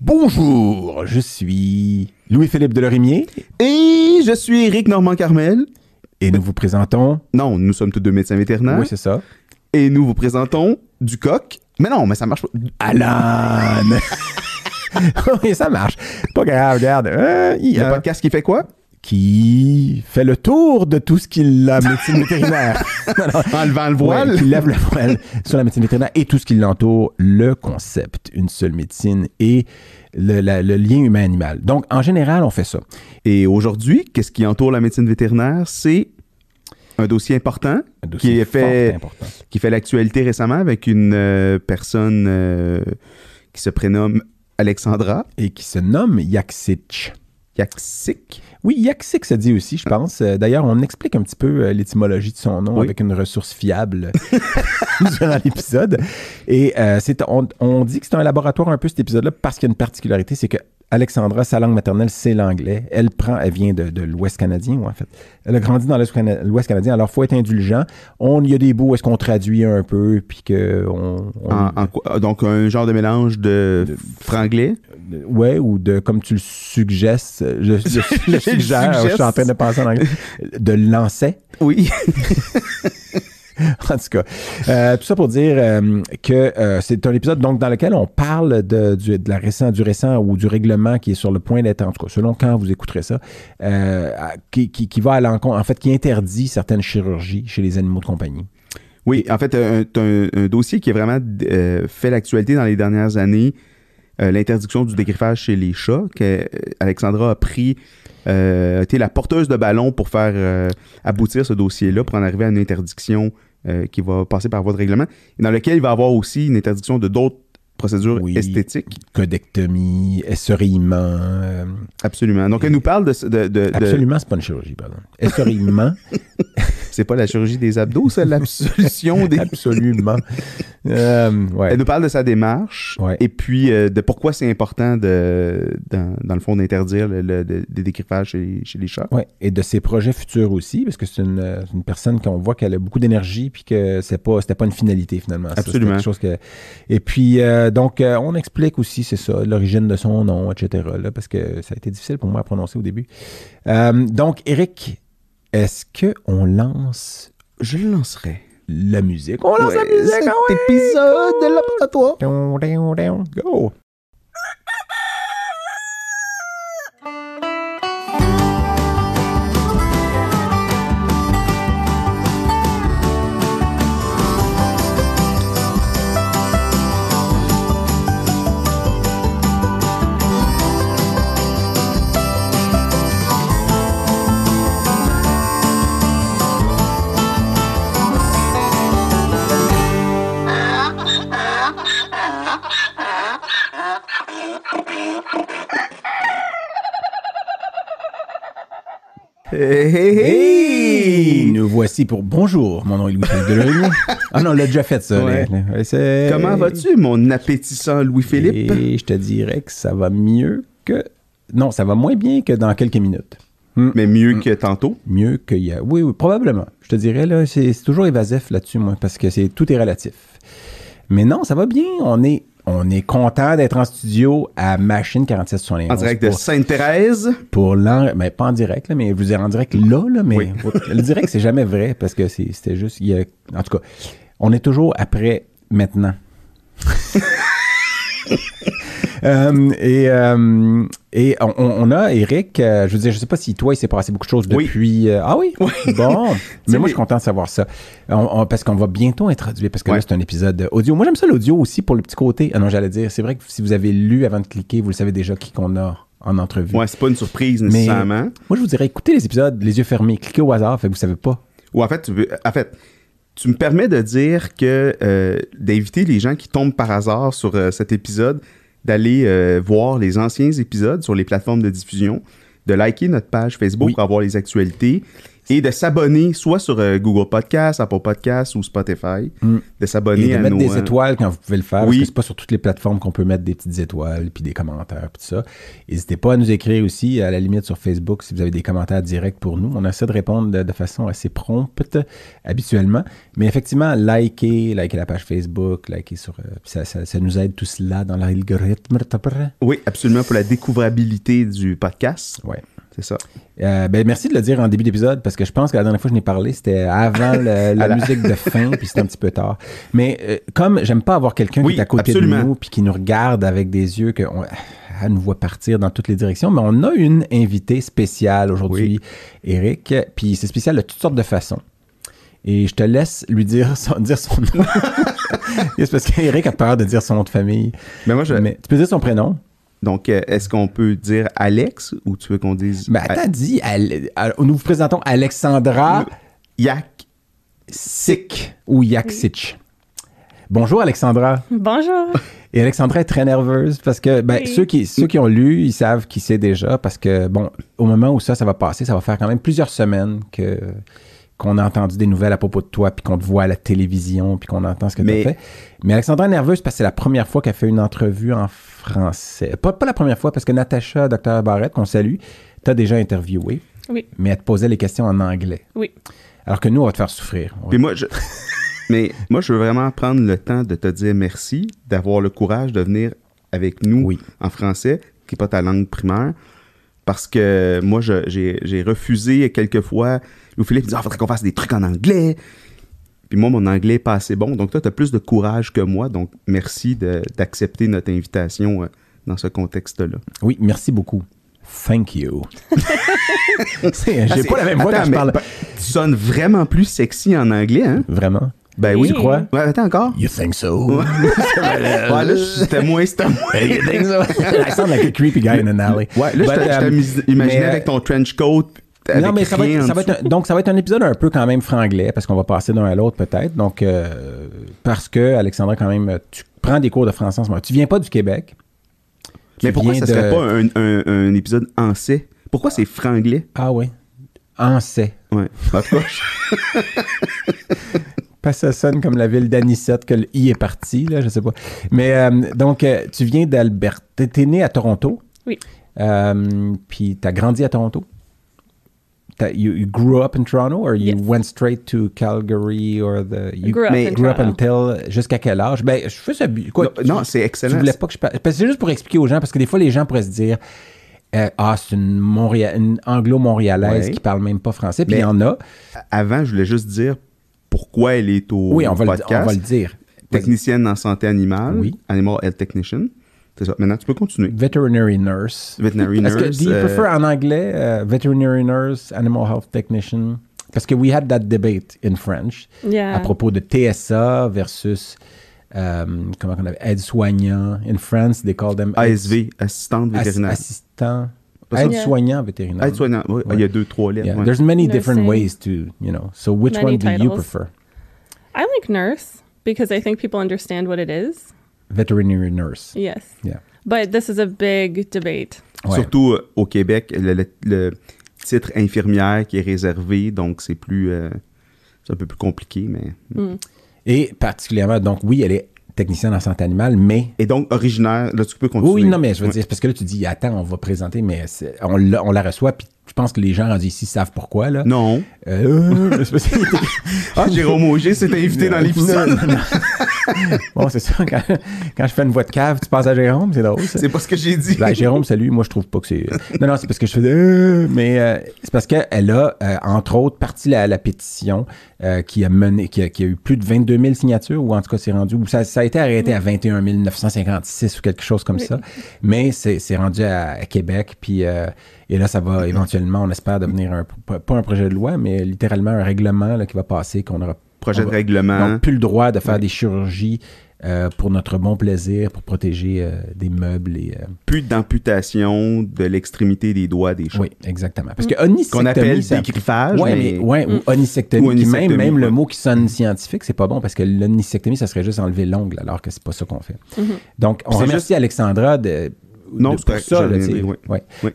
Bonjour, je suis Louis-Philippe Delorimier Et je suis Eric Normand-Carmel. et nous vous présentons. Non, nous sommes tous deux médecins vétérinaires. Oui, c'est ça. et nous vous présentons du coq. Mais non, mais ça marche pas. Alan! oui, ça marche. Pas grave, regarde. Euh, il y Le a- podcast qui fait quoi? Qui fait le tour de tout ce qui la médecine vétérinaire. Non, non. En levant le Ouais, voile. qui lève le voile sur la médecine vétérinaire et tout ce qui l'entoure, le concept, une seule médecine et le, la- le lien humain-animal. Donc, en général, on fait ça. Et aujourd'hui, qu'est-ce qui entoure la médecine vétérinaire? C'est un dossier important Un dossier qui est fait, important. qui fait l'actualité récemment avec une euh, personne euh, qui se prénomme Alexandra Et qui se nomme Yaksich. Yaksik. Oui, Yaksik se dit aussi, je pense. Euh, D'ailleurs, on explique un petit peu euh, l'étymologie de son nom Oui. avec une ressource fiable durant l'épisode. Et euh, c'est, on, on dit que c'est un laboratoire un peu cet épisode-là parce qu'il y a une particularité, c'est que Alexandra, sa langue maternelle, c'est l'anglais. Elle prend, elle vient de, de l'Ouest canadien, en fait. Elle a grandi dans l'Ouest cana- l'Ouest canadien, alors faut être indulgent. On, il y a des bouts où est-ce qu'on traduit un peu, puis que on, on- En- en quoi- donc, un genre de mélange de, franglais? Ouais, ou de, comme tu le suggères, je, je, je le suggère, je suis en train de penser en anglais, de lancer. Oui. En tout cas, euh, tout ça pour dire euh, que euh, c'est un épisode donc dans lequel on parle de, du, de la récent, du récent ou du règlement qui est sur le point d'être, en tout cas, selon quand vous écouterez ça, euh, qui, qui, qui va à l'encontre, en fait, qui interdit certaines chirurgies chez les animaux de compagnie. Oui, en fait, un, un, un dossier qui a vraiment euh, fait l'actualité dans les dernières années, euh, l'interdiction du dégriffage chez les chats, que euh, Alexandra a pris, euh, été la porteuse de ballon pour faire euh, aboutir ce dossier-là, pour en arriver à une interdiction qui va passer par voie de règlement, et dans lequel il va y avoir aussi une interdiction de d'autres procédures Oui. esthétiques. Codectomie, essorillement. euh, Absolument. Donc, elle nous parle de... de, de- de- absolument, c'est pas une chirurgie, pardon. Essorillement, c'est pas la chirurgie des abdos, c'est l'absolution des... absolument. Euh, ouais. Elle nous parle de sa démarche Ouais. et puis euh, de pourquoi c'est important de, dans, dans le fond d'interdire le, le- le- le dégriffages chez, chez les chats. Ouais, et de ses projets futurs aussi, parce que c'est une, une personne qu'on voit qu'elle a beaucoup d'énergie, puis que c'est pas, c'était pas une finalité finalement. Absolument. chose que... Et puis, euh, donc, euh, on explique aussi, c'est ça, l'origine de son nom, etc., là, parce que ça a été difficile pour moi à prononcer au début. Euh, donc, Eric, est-ce qu'on lance Je le lancerai. la musique? On lance la musique, cet ah ouais! épisode de. Down, down, down, Go! Hey, hey, Hey! hey! Nous voici pour Bonjour, mon nom est Louis-Philippe ah non, on l'a déjà fait, ça. Ouais. Comment vas-tu, mon appétissant Louis-Philippe? Et je te dirais que ça va mieux que. Non, ça va moins bien que dans quelques minutes. Mais mieux que tantôt? Mieux qu'il y a. Oui, oui, probablement. Je te dirais, là, c'est c'est toujours évasif là-dessus, moi, parce que c'est tout est relatif. Mais non, ça va bien. On est, on est content d'être en studio à Machine 4771. En direct de Sainte-Thérèse. pour l'en. Mais pas en direct, là, mais vous ai en direct là, là, mais Oui. le direct, c'est jamais vrai parce que c'est- c'était juste. il y a- en tout cas, on est toujours après maintenant. Euh, et euh, et on, on a Eric, euh, je veux dire, je sais pas si toi, il s'est passé beaucoup de choses Oui. depuis. euh, ah oui? Bon. mais moi, mais- je suis content de savoir ça. On- on- parce qu'on va bientôt introduire, parce que Ouais. là, c'est un épisode audio. Moi, j'aime ça l'audio aussi pour le petit côté. Ah non, j'allais dire, c'est vrai que si vous avez lu avant de cliquer, vous le savez déjà qui qu'on a en entrevue. Ouais, c'est pas une surprise Mais- nécessairement. Moi, je vous dirais, écoutez les épisodes, les yeux fermés, cliquez au hasard, fait vous savez pas. Ou en fait, tu veux- en fait, tu me permets de dire que euh, d'inviter les gens qui tombent par hasard sur cet épisode d'aller euh, voir les anciens épisodes sur les plateformes de diffusion, de liker notre page Facebook Oui. pour avoir les actualités Et de s'abonner soit sur euh, Google Podcast, Apple Podcast ou Spotify. Mm. De s'abonner Et de à mettre nos, des euh, étoiles quand vous pouvez le faire, parce oui. que c'est pas sur toutes les plateformes qu'on peut mettre des petites étoiles, puis des commentaires, puis tout ça. N'hésitez pas à nous écrire aussi, à la limite sur Facebook, si vous avez des commentaires directs pour nous. On essaie de répondre de, de façon assez prompte, habituellement. Mais effectivement, likez, likez la page Facebook, likez sur... euh, puis ça, ça- ça nous aide tout cela dans l'algorithme. Oui, absolument, pour la découvrabilité du podcast. Ouais. C'est ça. Euh, ben, merci de le dire en début d'épisode parce que je pense que la dernière fois que je n'ai parlé, c'était avant le- la musique de fin, puis c'était un petit peu tard. Mais euh, comme j'aime pas avoir quelqu'un Oui, qui est à côté absolument. de nous puis qui nous regarde avec des yeux que on- elle nous voit partir dans toutes les directions, mais on a une invitée spéciale aujourd'hui, Eric, puis c'est spécial de toutes sortes de façons. Et je te laisse lui dire son, dire son nom. c'est parce qu'Eric a peur de dire son nom de famille. Mais moi, je... Mais tu peux dire son prénom? Donc, euh, est-ce qu'on peut dire Alex ou tu veux qu'on dise. Ben, attends, dis, Ale- Ale- nous vous présentons Alexandra. Yak. Sick ou Yaksic. Bonjour Alexandra. Bonjour. Et Alexandra est très nerveuse parce que ben, Oui. ceux, qui, ceux qui ont lu, ils savent qui c'est déjà parce que, bon, au moment où ça, ça va passer, ça va faire quand même plusieurs semaines que qu'on a entendu des nouvelles à propos de toi, puis qu'on te voit à la télévision, puis qu'on entend ce que tu as fait. Mais Alexandra est nerveuse parce que c'est la première fois qu'elle fait une entrevue en français. Pas, pas la première fois, parce que Natacha, Dr. Barrett, qu'on salue, t'as déjà interviewé, Oui, mais elle te posait les questions en anglais. oui. Alors que nous, on va te faire souffrir. On va Puis moi, je. Mais moi, je veux vraiment prendre le temps de te dire merci, d'avoir le courage de venir avec nous Oui. en français, qui n'est pas ta langue primaire. Parce que moi, j'ai refusé quelques fois. Louis Philippe dit Ah, faudrait qu'on fasse des trucs en anglais. Puis moi, mon anglais n'est pas assez bon. Donc, toi, tu as plus de courage que moi. Donc, merci de- d'accepter notre invitation euh, dans ce contexte-là. Oui, merci beaucoup. Thank you. Ah, J'ai pas la même voix Attends, quand je mais parle. bah, tu sonnes vraiment plus sexy en anglais, hein? Vraiment? Ben Oui. Tu crois? Ouais, attends encore. You think so? Ouais, là, c'était moins, c'était moins. you think so? I sound like a creepy guy in an alley. Ouais, là, But, je um, imaginé mais, avec ton trench coat. Avec non, mais ça va, être, en ça va dessous. être un- donc ça va être un épisode un peu quand même franglais parce qu'on va passer d'un à l'autre peut-être. Donc euh, parce que Alexandra quand même, tu prends des cours de français en ce moment. Tu viens pas du Québec. Tu Mais pourquoi viens ça serait de- pas un, un- un épisode en C? Pourquoi c'est franglais? Ah oui. En sait. Ouais. Parce que ça sonne comme la ville d'Anicette, que le I est parti, là, je sais pas. Mais euh, donc, euh, tu viens d'Alberta. T'es t'es né à Toronto. Oui. Euh, Puis t'as grandi à Toronto. T'as- You, you grew up in Toronto or you Yes. went straight to Calgary or the... You grew up mais- in grew up Toronto. until... Jusqu'à quel âge? Ben, je fais ça... Quoi, non, non, c'est tu excellent. voulais pas que je parle... Parce que c'est juste pour expliquer aux gens, parce que des fois, les gens pourraient se dire... euh, ah, c'est une, Montréal... une anglo-montréalaise Ouais. qui parle même pas français. Puis il y en a. Avant, je voulais juste dire pourquoi elle est au Oui, on va, le, podcast. on va le dire. Technicienne en santé animale. Oui. Animal Health Technician. C'est ça. Maintenant, tu peux continuer. Veterinary nurse. Veterinary Est-ce que, nurse. do you euh, prefer en anglais euh, veterinary nurse, animal health technician? Parce que we had that debate in French Yeah. à propos de TSA versus euh, comment on appelle aide-soignant. In France, they call them ASV, assistante ass- vétérinaire. assistant, aide-soignant vétérinaire. Aide-soignant. Oui, Ouais. il y a deux, trois lettres. Yeah, ouais. There's many different Nursing. ways to, you know. So which Many one do you prefer? I like nurse because I think people understand what it is. Veterinary nurse. Yes. Yeah. But this is a big debate. Ouais. Surtout euh, au Québec, le, le- le titre infirmière qui est réservé, donc c'est plus. euh, c'est un peu plus compliqué, mais. Mm. Et particulièrement, donc oui, elle est technicienne en santé animale, mais Et donc, originaire, là, tu peux continuer. Oui, oui, non, mais je veux Ouais. dire, parce que là, tu dis, attends, on va présenter, mais on, la- on la reçoit, puis je pense que les gens rendus ici savent pourquoi, là. Non. Euh, Ah, Jérôme Auger s'est invité dans l'épisode. Bon, c'est ça, quand, quand je fais une voix de cave, tu passes à Jérôme, c'est drôle. C'est pas ce que j'ai dit. Ben, Jérôme, salut. Moi, je trouve pas que c'est. Non, non, c'est parce que je fais. Euh, mais euh, c'est parce qu'elle a, euh, entre autres, parti la, la pétition euh, qui a mené, qui a, qui a eu plus de 22 000 signatures, ou en tout cas, c'est rendu. ou Ça, ça a été arrêté à 21 956 ou quelque chose comme Oui. ça. Mais c'est c'est rendu à, à Québec, puis. euh, et là, ça va éventuellement, on espère, devenir un, pas un projet de loi, mais littéralement un règlement là, qui va passer, qu'on aura Projet on de règlement. donc, plus le droit de faire des chirurgies euh, pour notre bon plaisir, pour protéger euh, des meubles et. euh, Plus d'amputation de l'extrémité des doigts des chats. oui, exactement. Parce que onisectomie, Qu'on appelle ça- dégriffage, Ouais, mais... ouais, Mm. ou onisectomie, Ou même, même le mot qui sonne scientifique, c'est pas bon parce que l'onisectomie, ça serait juste enlever l'ongle, alors que c'est pas ça qu'on fait. Mhm. Donc, on remercie Alexandra de. Non, c'est ça, là, oui. Oui.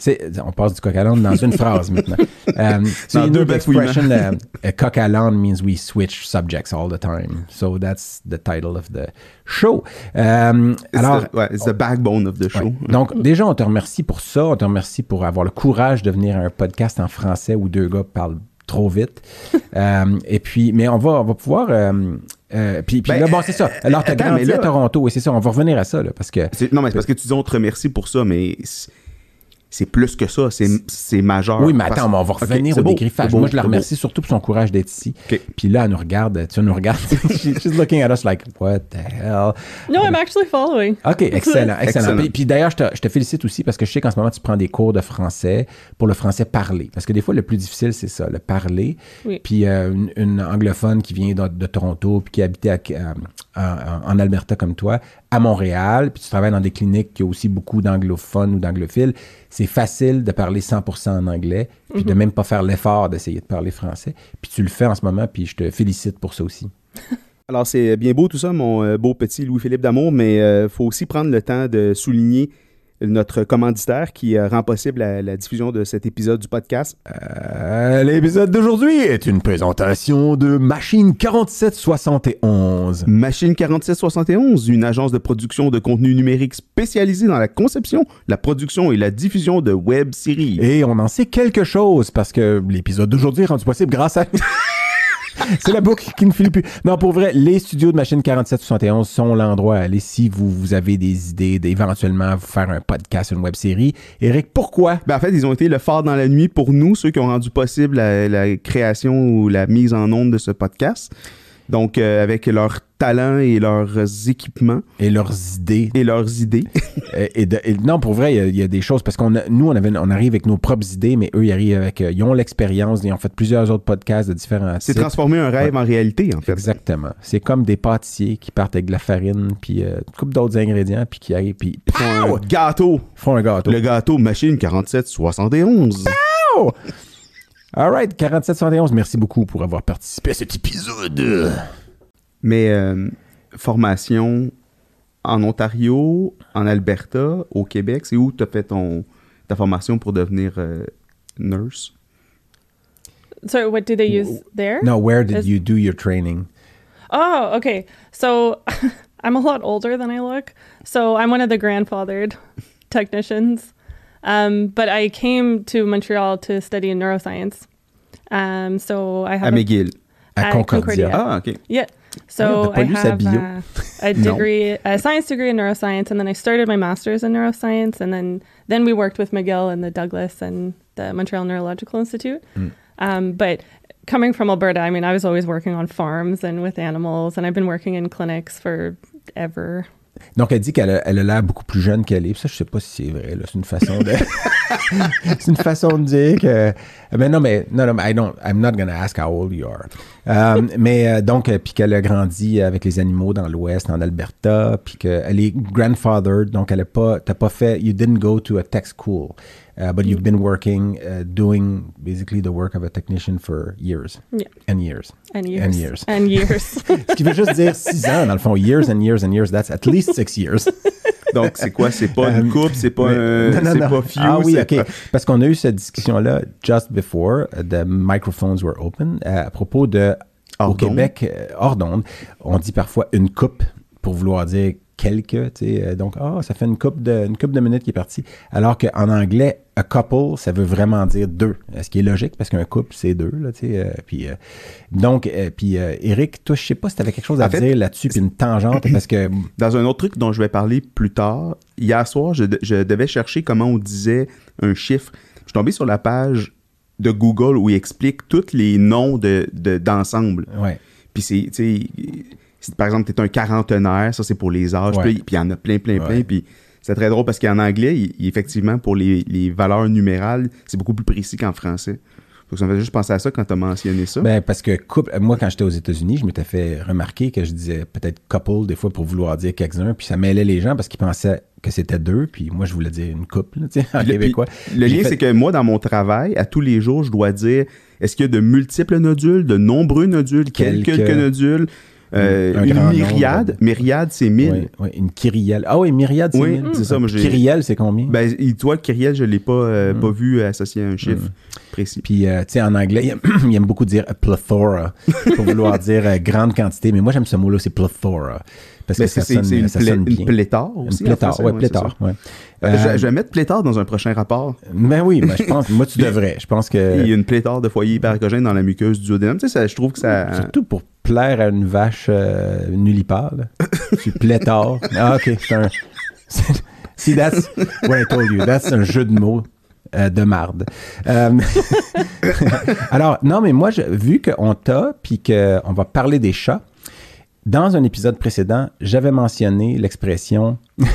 On passe du coq à l'âne dans une phrase maintenant. Um, so you deux know the expression uh, a coq à l'âne means we switch subjects all the time. So that's the title of the show. Um, It's alors, the, ouais, it's the backbone of the show. Ouais. Donc, déjà, on te remercie pour ça. On te remercie pour avoir le courage de venir à un podcast en français où deux gars parlent trop vite. Euh, et puis, mais on va, on va pouvoir. euh, euh, puis, puis Ben, là, bon, c'est ça. Alors, tu as attends, grandi là- à Toronto, oui, c'est ça. On va revenir à ça, là, parce que. Non, mais c'est parce que tu dis on te remercie pour ça, mais c'est- plus que ça. C'est c'est majeur. Oui, mais Parce- attends, mais on va revenir au beau, dégriffage. beau, Moi, je la beau. remercie surtout pour son courage d'être ici. Puis là, elle nous regarde, tu nous regardes. She's looking at us like, what the hell? No, I'm actually following. OK, excellent, excellent. Excellent. Puis, puis d'ailleurs, je te, je te félicite aussi parce que je sais qu'en ce moment, tu prends des cours de français pour le français parlé. Parce que des fois, le plus difficile, c'est ça, le parler. Oui. Puis euh, une, une anglophone qui vient de, de Toronto puis qui habitait à- à- en, en Alberta comme toi, à Montréal, puis tu travailles dans des cliniques qui ont aussi beaucoup d'anglophones ou d'anglophiles, c'est facile de parler 100% en anglais, puis de même pas faire l'effort d'essayer de parler français. Puis tu le fais en ce moment, puis je te félicite pour ça aussi. Alors, c'est bien beau tout ça, mon euh, beau petit Louis-Philippe Damour, mais il faut aussi prendre le temps de souligner notre commanditaire qui euh, rend possible la, la diffusion de cet épisode du podcast. Euh, L'épisode d'aujourd'hui est une présentation de Machine 4771. Machine 4771, une agence de production de contenu numérique spécialisée dans la conception, la production et la diffusion de web séries. Et on en sait quelque chose parce que l'épisode d'aujourd'hui est rendu possible grâce à. C'est la boucle qui ne finit plus. Non, pour vrai, les studios de Machine 4771 sont l'endroit à aller si vous, vous avez des idées d'éventuellement faire un podcast, une web série. Eric, pourquoi? Ben, en fait, ils ont été le phare dans la nuit pour nous, ceux qui ont rendu possible la, la création ou la mise en onde de ce podcast. Donc, euh, avec leurs talents et leurs équipements Et leurs idées. et leurs idées. Euh, et de- et non, pour vrai, il y a- il y, a des choses parce qu'on nous, on, avait, on arrive avec nos propres idées, mais eux, ils arrivent avec. euh, ils ont l'expérience, ils ont fait plusieurs autres podcasts de différents C'est transformer un rêve en réalité, en fait. Exactement. C'est comme des pâtissiers qui partent avec de la farine, puis euh, une couple d'autres ingrédients, puis qui arrivent, puis Ils font un gâteau. font un gâteau. Le gâteau Machine 4771. All right, 4771, merci beaucoup pour avoir participé à cet épisode. Mais euh, formation en Ontario, en Alberta, au Québec, c'est où tu as fait ton, ta formation pour devenir euh, nurse? So, what do they use there? No, where did Is- you do your training? Oh, okay. So, I'm a lot older than I look. So, I'm one of the grandfathered technicians. Um, but I came to Montreal to study in neuroscience. Um, so, I have À McGill. At Concordia. Concordia. Ah, OK. Yeah. Ah, So t'as I have uh, a degree, a science degree in neuroscience, and then I started my master's in neuroscience, and then then we worked with McGill and the Douglas and the Montreal Neurological Institute. Mm. Um, but coming from Alberta, I mean, I was always working on farms and with animals, and I've been working in clinics for ever. Donc, elle dit qu'elle a elle l'air beaucoup plus jeune qu'elle est. Ça, je sais pas si c'est vrai. C'est une façon de. c'est une façon de dire que. Mais non, mais non, non, I don't, I'm not gonna ask how old you are. Euh, mais euh, donc, euh, puis qu'elle a grandi avec les animaux dans l'Ouest, en Alberta, puis qu'elle est grandfathered, donc elle a pas, t'as pas fait, you didn't go to a tech school, uh, but you've been working, uh, doing basically the work of a technician for years Yeah. and years. And years. And years. And years. Ce qui veut juste dire six ans, dans le fond, years and years and years, that's at least six years. Donc, c'est quoi? C'est pas une Euh, coupe, c'est pas, un, non, non, c'est non. pas few, Ah oui, OK. pas- Parce qu'on a eu cette discussion-là just before uh, the microphones were open euh, à propos de Hors au d'onde. Québec, euh, hors d'onde, on dit parfois une coupe pour vouloir dire quelques, tu sais, euh, donc ah, ça fait une coupe de une coupe de minutes qui est partie, alors qu'en anglais a couple, ça veut vraiment dire deux, Euh, ce qui est logique parce qu'un couple c'est deux là, tu sais, euh, puis euh, donc euh, puis Eric, toi je sais pas si tu avais quelque chose à En fait, dire là-dessus puis une tangente parce que Dans un autre truc dont je vais parler plus tard, hier soir, je, de- je devais chercher comment on disait un chiffre. Je suis tombé sur la page de Google où il explique tous les noms de, de- d'ensemble. ouais. Puis c'est, tu sais, si par exemple, tu es un quarantenaire, ça c'est pour les âges, Ouais. puis il y en a plein, plein, plein. Ouais. Puis c'est très drôle parce qu'en anglais, il- il- effectivement, pour les, les valeurs numérales, c'est beaucoup plus précis qu'en français. Donc ça me fait juste penser à ça quand tu as mentionné ça. Ben, parce que couple, moi, quand j'étais aux États-Unis, je m'étais fait remarquer que je disais peut-être couple des fois pour vouloir dire quelques-uns, puis ça mêlait les gens parce qu'ils pensaient que c'était deux, puis moi, je voulais dire une couple, tu sais, en le- québécois. puis le lien, fait- c'est que moi, dans mon travail, à tous les jours, je dois dire est-ce qu'il y a de multiples nodules, de nombreux nodules, quelques, Quelques. nodules? Euh, Un une myriade. nombre. Myriade, c'est 1000. Oui, oui, une kyrielle. Ah oui, myriade, c'est Oui, 1000. c'est ça, moi, Kyrielle, c'est combien? Ben, toi, Kyriel, je l'ai pas, euh, Mm. pas vu associé à un chiffre précis. Puis, euh, tu sais, en anglais, il aime, beaucoup dire a plethora pour vouloir dire euh, grande quantité. Mais moi, j'aime ce mot-là, c'est plethora. Parce Ben, que ça sonne, une, ça une bien. pléthore Une aussi. en pléthore, français, ouais, pléthore, ouais. Euh, je, je vais mettre pléthore dans un prochain rapport. Ben oui, ben, je pense, moi, tu devrais. Je pense Il y que, a une pléthore de foyers hyperacogènes dans la muqueuse du duodénum. Tu sais, ça, je trouve que ça. surtout pour plaire à une vache nullipare, tu pléthore. Ah, OK, c'est un... See, that's what I told you. That's un jeu de mots euh, de marde. Euh, Alors, non, mais moi, je- vu qu'on t'a, puis qu'on va parler des chats, dans un épisode précédent, j'avais mentionné l'expression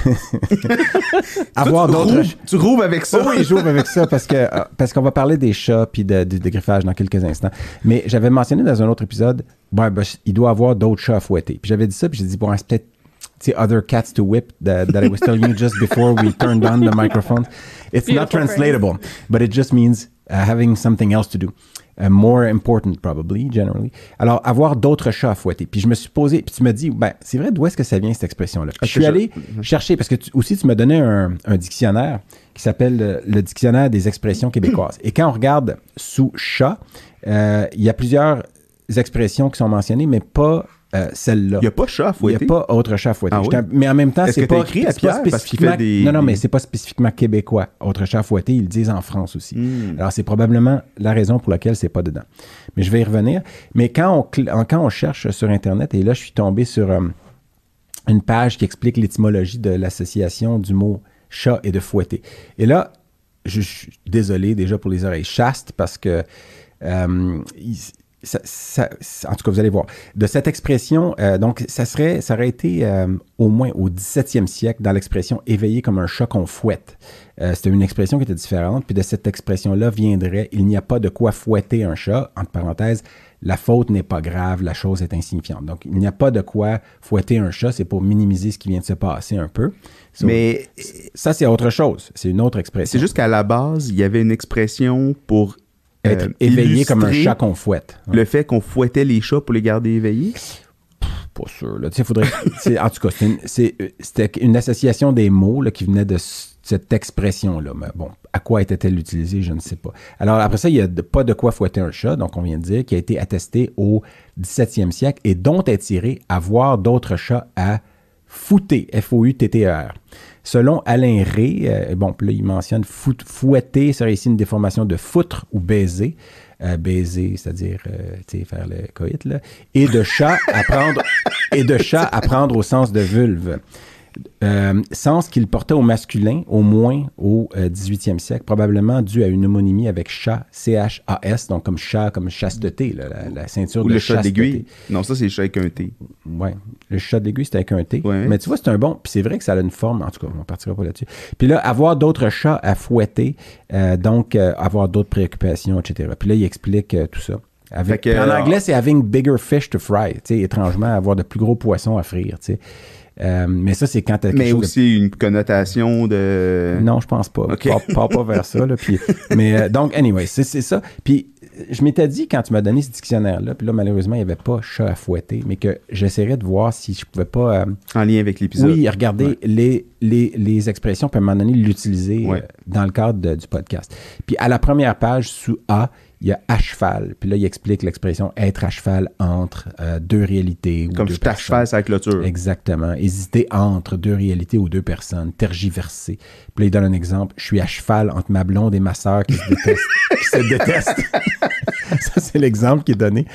avoir d'autres... tu rouves avec ça. Oh oui, j'ouvre avec ça parce que euh, parce qu'on va parler des chats puis de, de, de griffage dans quelques instants. Mais j'avais mentionné dans un autre épisode, ben, ben, il doit avoir d'autres chats à fouetter. Puis j'avais dit ça, puis j'ai dit bon, c'est peut-être other cats to whip that, that I was telling you just before we turned on the microphone. It's not translatable, but it just means uh, having something else to do. Uh, more important, probably, generally. Alors, avoir d'autres chats à fouetter. Puis je me suis posé, puis tu me dis, ben, c'est vrai, d'où est-ce que ça vient, cette expression-là? Je suis je- allé chercher, parce que tu, aussi, tu me donnais un, un dictionnaire qui s'appelle le, le Dictionnaire des expressions québécoises. Et quand on regarde sous chat, euh, il y a plusieurs expressions qui sont mentionnées, mais pas euh, celle-là. Il n'y a pas chat à Il n'y fouetter. a pas autre chat à fouetter. Ah oui? Mais en même temps, c'est t'as pas, écrit à Pierre? Parce qu'il fait des- Non, non, mais c'est pas spécifiquement québécois. Autre chat à fouetter, ils le disent en France aussi. Hmm. Alors, c'est probablement la raison pour laquelle c'est pas dedans. Mais je vais y revenir. Mais quand on, cl- quand on cherche sur Internet, et là, je suis tombé sur euh, une page qui explique l'étymologie de l'association du mot chat et de fouetter. Et là, je, je suis désolé déjà pour les oreilles chastes parce que euh, ça- ça- ça- en tout cas, vous allez voir. De cette expression, euh, donc, ça serait, ça aurait été euh, au moins au 17e siècle dans l'expression éveillé comme un chat qu'on fouette. Euh, C'était une expression qui était différente. Puis de cette expression-là viendrait il n'y a pas de quoi fouetter un chat. Entre parenthèses, la faute n'est pas grave, la chose est insignifiante. Donc, il n'y a pas de quoi fouetter un chat. C'est pour minimiser ce qui vient de se passer un peu. So, Mais ça, c'est autre chose. C'est une autre expression. c'est juste qu'à la base, il y avait une expression pour euh, éveillé comme un chat qu'on fouette. Le fait qu'on fouettait les chats pour les garder éveillés? Pas sûr. Là. Faudrait, c'est- en tout cas, c'est une- c'est- euh, c'était une association des mots là, qui venait de cette expression-là. Mais bon, à quoi était-elle utilisée, je ne sais pas. Alors, après ça, il n'y a de- pas de quoi fouetter un chat, donc on vient de dire, qui a été attesté au 17e siècle et dont est tiré avoir d'autres chats à fouter, F-O-U-T-T-E-R. Selon Alain Ré, euh, bon, là, il mentionne fout- fouetter serait ici une déformation de foutre ou baiser. Euh, baiser, c'est-à-dire euh, faire le coït, là. Et de chat à et de chat à prendre au sens de vulve. Euh, sens qu'il portait au masculin, au moins au euh, 18e siècle, probablement dû à une homonymie avec chat, C-H-A-S, donc comme chat, comme chasteté, là, la, la ceinture Ou de le chat d'aiguille. Non, ça, c'est le chat avec un T. Ouais. Le chat d'aiguille, c'était avec un T. Ouais. Mais tu vois, c'est un bon. Puis c'est vrai que ça a une forme. En tout cas, on ne partira pas là-dessus. Puis là, avoir d'autres chats à fouetter, euh, donc euh, avoir d'autres préoccupations, etc. Puis là, il explique tout ça. Avec, que, en anglais, c'est having bigger fish to fry. Étrangement, avoir de plus gros poissons à frire. Tu sais. Euh, mais ça, c'est quand tu as quelque Mais chose de aussi une connotation de. non, je pense pas. Ok. Pas, pas, pas vers ça. Là, puis, mais euh, donc, anyway, c'est c'est ça. Puis, je m'étais dit, quand tu m'as donné ce dictionnaire-là, puis là, malheureusement, il n'y avait pas chat à fouetter, mais que j'essaierais de voir si je pouvais pas, euh, En lien avec l'épisode. oui, regarder Ouais. les, les, les expressions, puis à un moment donné, l'utiliser Ouais. dans le cadre de- du podcast. Puis, à la première page, sous A, il y a à cheval. Puis là, il explique l'expression être à cheval entre euh, deux réalités. ou Comme deux je t'achève personnes. sa clôture. Exactement. Hésiter entre deux réalités ou deux personnes, tergiverser. Puis là, il donne un exemple. Je suis à cheval entre ma blonde et ma sœur qui se détestent. qui se détestent. Ça, c'est l'exemple qui est donné.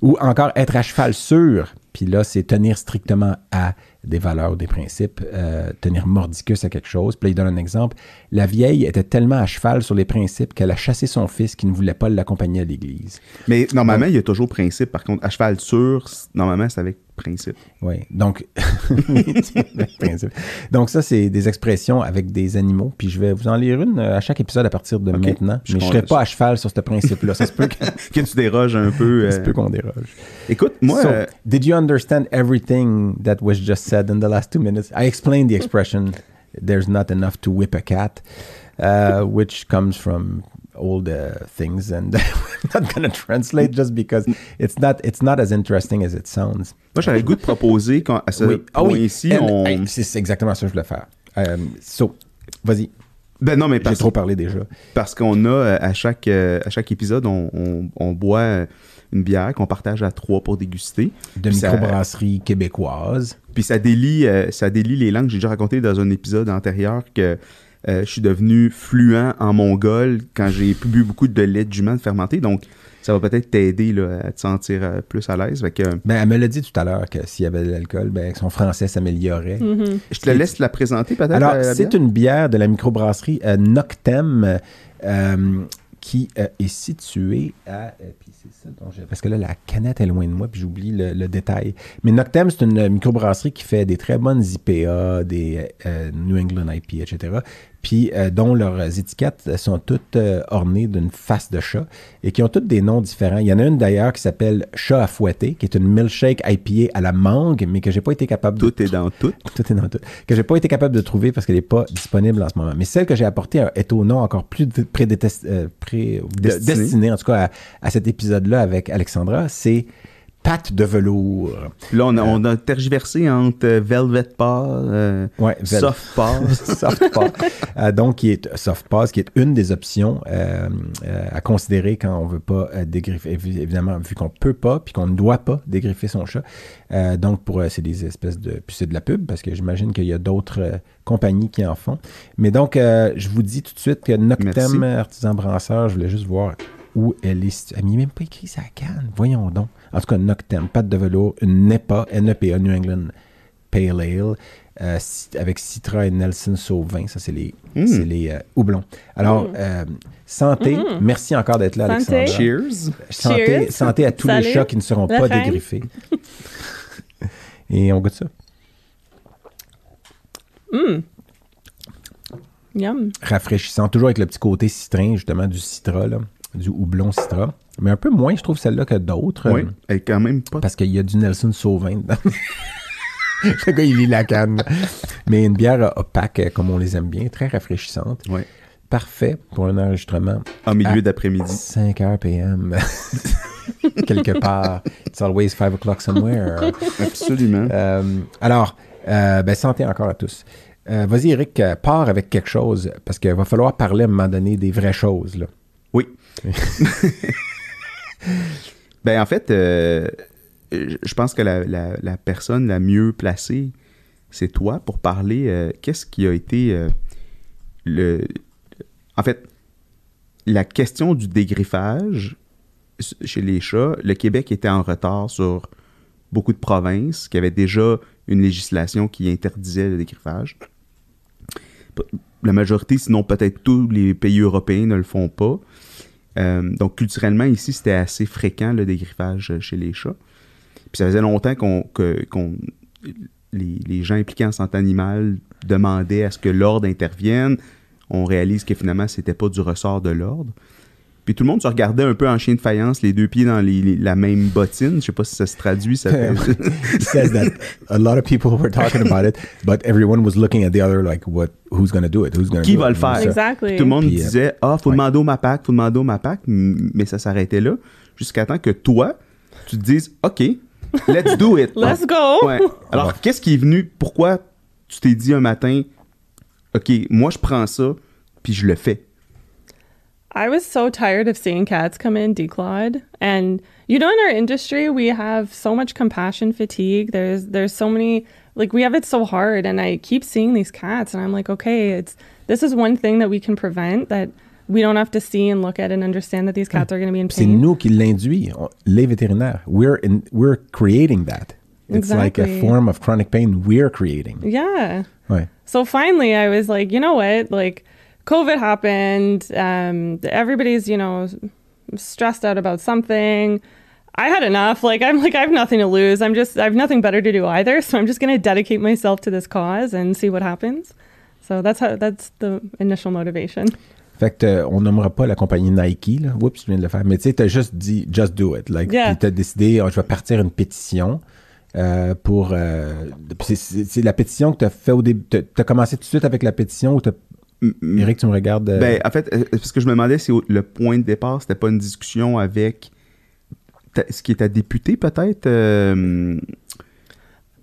Ou encore être à cheval sur. Puis là, c'est tenir strictement à des valeurs des principes, euh, tenir mordicus à quelque chose. Puis là, il donne un exemple. La vieille était tellement à cheval sur les principes qu'elle a chassé son fils qui ne voulait pas l'accompagner à l'église. Mais normalement, il y a toujours principe. Par contre, à cheval sur, normalement, c'est avec principe. Oui, donc, principe. donc ça, c'est des expressions avec des animaux. Puis je vais vous en lire une euh, à chaque épisode à partir de maintenant. Je mais je ne serai pas à cheval sur ce principe-là. Ça se peut que- Que tu déroges un peu. ça se euh, peut qu'on déroge. Écoute, moi, so, euh, did you understand everything that was just said in the last two minutes? I explained the expression, there's not enough to whip a cat, uh, which comes from old uh, things, and we're not going to translate just because it's not it's not as interesting as it sounds. Moi, j'avais le goût de proposer quand, à ce Oui. Ah point oui. ici, on... hey, c'est exactement ça que je voulais faire. Um, so, vas-y. Ben non, mais J'ai parce, trop parlé déjà. parce qu'on a, euh, à chaque, euh, à chaque épisode, on, on- on boit une bière qu'on partage à trois pour déguster. De microbrasserie québécoise. Puis ça délie, euh, ça délie les langues. J'ai déjà raconté dans un épisode antérieur que je suis devenu fluent en mongol quand j'ai bu beaucoup de lait de jument fermenté. Donc, ça va peut-être t'aider là, à te sentir euh, plus à l'aise. Que, euh, Ben, elle me l'a dit tout à l'heure que s'il y avait de l'alcool, ben, son français s'améliorait. Mm-hmm. je te laisse la présenter peut-être. Alors, la- la c'est bière? une bière de la microbrasserie euh, Noctem euh, qui euh, est située à. euh, puis c'est ça dont j'ai- parce que là, la canette est loin de moi, puis j'oublie le, le détail. Mais Noctem, c'est une microbrasserie qui fait des très bonnes IPA, des euh, New England IPA, etc. Puis euh, dont leurs étiquettes sont toutes euh, ornées d'une face de chat et qui ont toutes des noms différents. Il y en a une d'ailleurs qui s'appelle Chat à fouetter, qui est une milkshake IPA à la mangue, mais que j'ai pas été capable de Tout est dans tout. tout est dans tout. Que j'ai pas été capable de trouver parce qu'elle n'est pas disponible en ce moment. Mais celle que j'ai apportée est au nom encore plus dé- prédétest- euh, pré- des- Destiné. destiné, en tout cas, à, à cet épisode-là avec Alexandra. C'est pâte de velours. Là, on a, on a tergiversé entre euh, Velvet Paw, euh, Ouais, vel- Soft Paw. soft pass. Euh, donc, qui est soft pass, qui est une des options euh, euh, à considérer quand on veut pas euh, dégriffer. Évi- Évidemment, vu qu'on peut pas, puis qu'on ne doit pas dégriffer son chat. Euh, donc, pour euh, c'est des espèces de. Puis c'est de la pub, parce que j'imagine qu'il y a d'autres euh, compagnies qui en font. Mais donc, euh, je vous dis tout de suite que Merci. Noctem Artisan Brasseur, je voulais juste voir où elle est située. Elle m'a même pas écrit sa canne. Voyons donc. En tout cas, Noctem, pâte de velours, une NEPA, NEPA, New England Pale Ale, euh, avec Citra et Nelson Sauvin. Ça, c'est les, Mm. c'est les euh, houblons. Alors, euh, santé. Mm. Merci encore d'être là, Santé. Alexandra. Cheers. Santé, Cheers. santé à tous les chats qui ne seront La pas dégriffés. Et on goûte ça. Yum. Rafraîchissant, toujours avec le petit côté citrin, justement, du citra, là, du houblon citra. Mais un peu moins, je trouve, celle-là que d'autres. Oui, elle est quand même pas Parce qu'il y a du Nelson Sauvin dedans. le gars, il lit la canne. Mais une bière opaque, euh, comme on les aime bien, très rafraîchissante. Ouais. Parfait pour un enregistrement. en milieu d'après-midi. 5 h PM. Quelque part. It's always 5 o'clock somewhere. Absolument. Euh, alors, euh, ben, santé encore à tous. Euh, Vas-y, Eric, pars avec quelque chose, parce qu'il va falloir parler à un moment donné des vraies choses. Là. Oui. ben, en fait, euh, je pense que la, personne la mieux placée, c'est toi pour parler. euh, Qu'est-ce qui a été euh, le. En fait, la question du dégriffage chez les chats, le Québec était en retard sur beaucoup de provinces qui avaient déjà une législation qui interdisait le dégriffage. La majorité, sinon peut-être tous les pays européens ne le font pas. Euh, donc, culturellement, ici, c'était assez fréquent le dégriffage euh, chez les chats. Puis ça faisait longtemps qu'on, que, qu'on- les, les gens impliqués en santé animale demandaient à ce que l'ordre intervienne. On réalise que finalement, c'était pas du ressort de l'ordre. Puis tout le monde se regardait un peu en chien de faïence, les deux pieds dans les- les- la même bottine. Je sais pas si ça se traduit. Ça fait- He says that a lot of people were talking about it, but everyone was looking at the other like, what? Who's going to do it? Who's going Qui va le faire? Exactly. Tout le monde Puis, euh, disait Ah, faut ouais. demander au MAPAC, faut demander au MAPAC, mais ça s'arrêtait là. Jusqu'à temps que toi, tu te dises OK, let's do it. Let's go. Ouais. Alors, qu'est-ce qui est venu? Pourquoi tu t'es dit un matin OK, moi je prends ça, puis je le fais? I was so tired of seeing cats come in declawed. And you know, in our industry, we have so much compassion fatigue. There's there's so many like we have it so hard, and I keep seeing these cats, and I'm like, okay, it's this is one thing that we can prevent that we don't have to see and look at and understand that these hmm. cats are going to be in pain. C'est nous qui l'induit, les vétérinaires. We're, in, we're creating that. It's like a form of chronic pain we're creating. Yeah. Right. So finally, I was like, you know what? Like, COVID happened. Um, everybody's, you know, stressed out about something. I had enough. Like, I'm like, I have nothing to lose. I'm just, I have nothing better to do either. So I'm just going to dedicate myself to this cause and see what happens. So that's how, that's the initial motivation. Fait que euh, on nommera pas la compagnie Nike, là. Oups, je viens de le faire. Mais tu sais, t'as juste dit just do it. Like, Yeah. t'as décidé, oh, je vais partir une pétition euh, pour. euh, c'est- la pétition que t'as fait au début. T'as t'as commencé tout de suite avec la pétition ou M- m- Eric, tu me regardes. euh, Ben, en fait, euh, ce que je me demandais, c'est le point de départ, c'était pas une discussion avec ta- ce qui est ta députée, peut-être euh,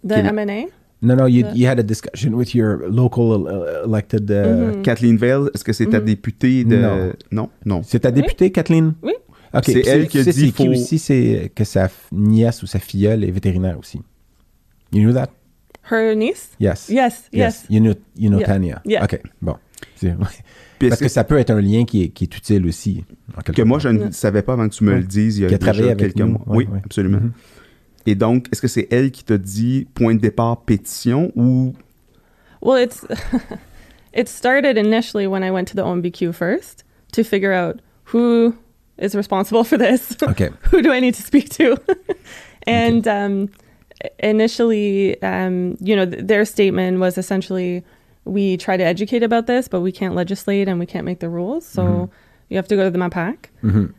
The Quel- M&A? no, no, you, you had a discussion with your local uh, elected. uh, Mhm. Kathleen Vale. Est-ce que c'est ta Mhm. députée de. Non. Non, non. C'est ta députée, Kathleen? Oui. OK. C'est elle qui a dit qui faut- aussi, c'est que sa nièce ou sa filleule est vétérinaire aussi. You knew that? Her niece? Yes. Yes, yes. You know, you know Yeah. Tania. Yeah. OK, bon. Parce est-ce que ça peut être un lien qui est, qui est utile aussi. que moi, je ne Ouais. savais pas avant que tu me Ouais. le dises il y a déjà travaillé avec quelques nous. mois. Ouais, oui, ouais. absolument. Mhm. Et donc, est-ce que c'est elle qui t'a dit point de départ pétition ou Well, it's it started initially when I went to the OMBQ first to figure out who is responsible for this. OK. who do I need to speak to? and um, initially, um, you know, th- their statement was essentially, we try to educate about this, but we can't legislate and we can't make the rules. So you have to go to the MAPAC. Mhm.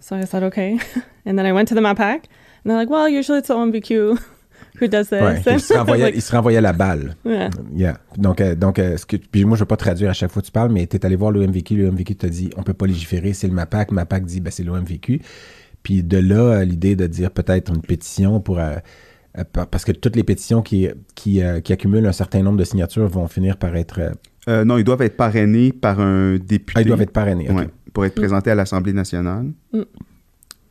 So I said, okay. and then I went to the MAPAC, and they're like, well, usually it's the OMBQ who does this. Ouais, il, se renvoyait, Like, il se renvoyait la balle. yeah. Yeah. Donc, euh, donc euh, ce que, puis moi, je ne veux pas traduire à chaque fois que tu parles, mais tu es allé voir l'OMVQ, l'OMVQ t'a dit on peut pas légiférer, c'est le MAPAC. MAPAC dit ben, c'est l'OMVQ. Puis de là, euh, l'idée de dire peut-être une pétition pour. euh, parce que toutes les pétitions qui, qui, euh, qui accumulent un certain nombre de signatures vont finir par être. euh, Euh, non, ils doivent être parrainés par un député. ah, ils doivent être parrainés. OK. Ouais, pour être présentés à l'Assemblée nationale.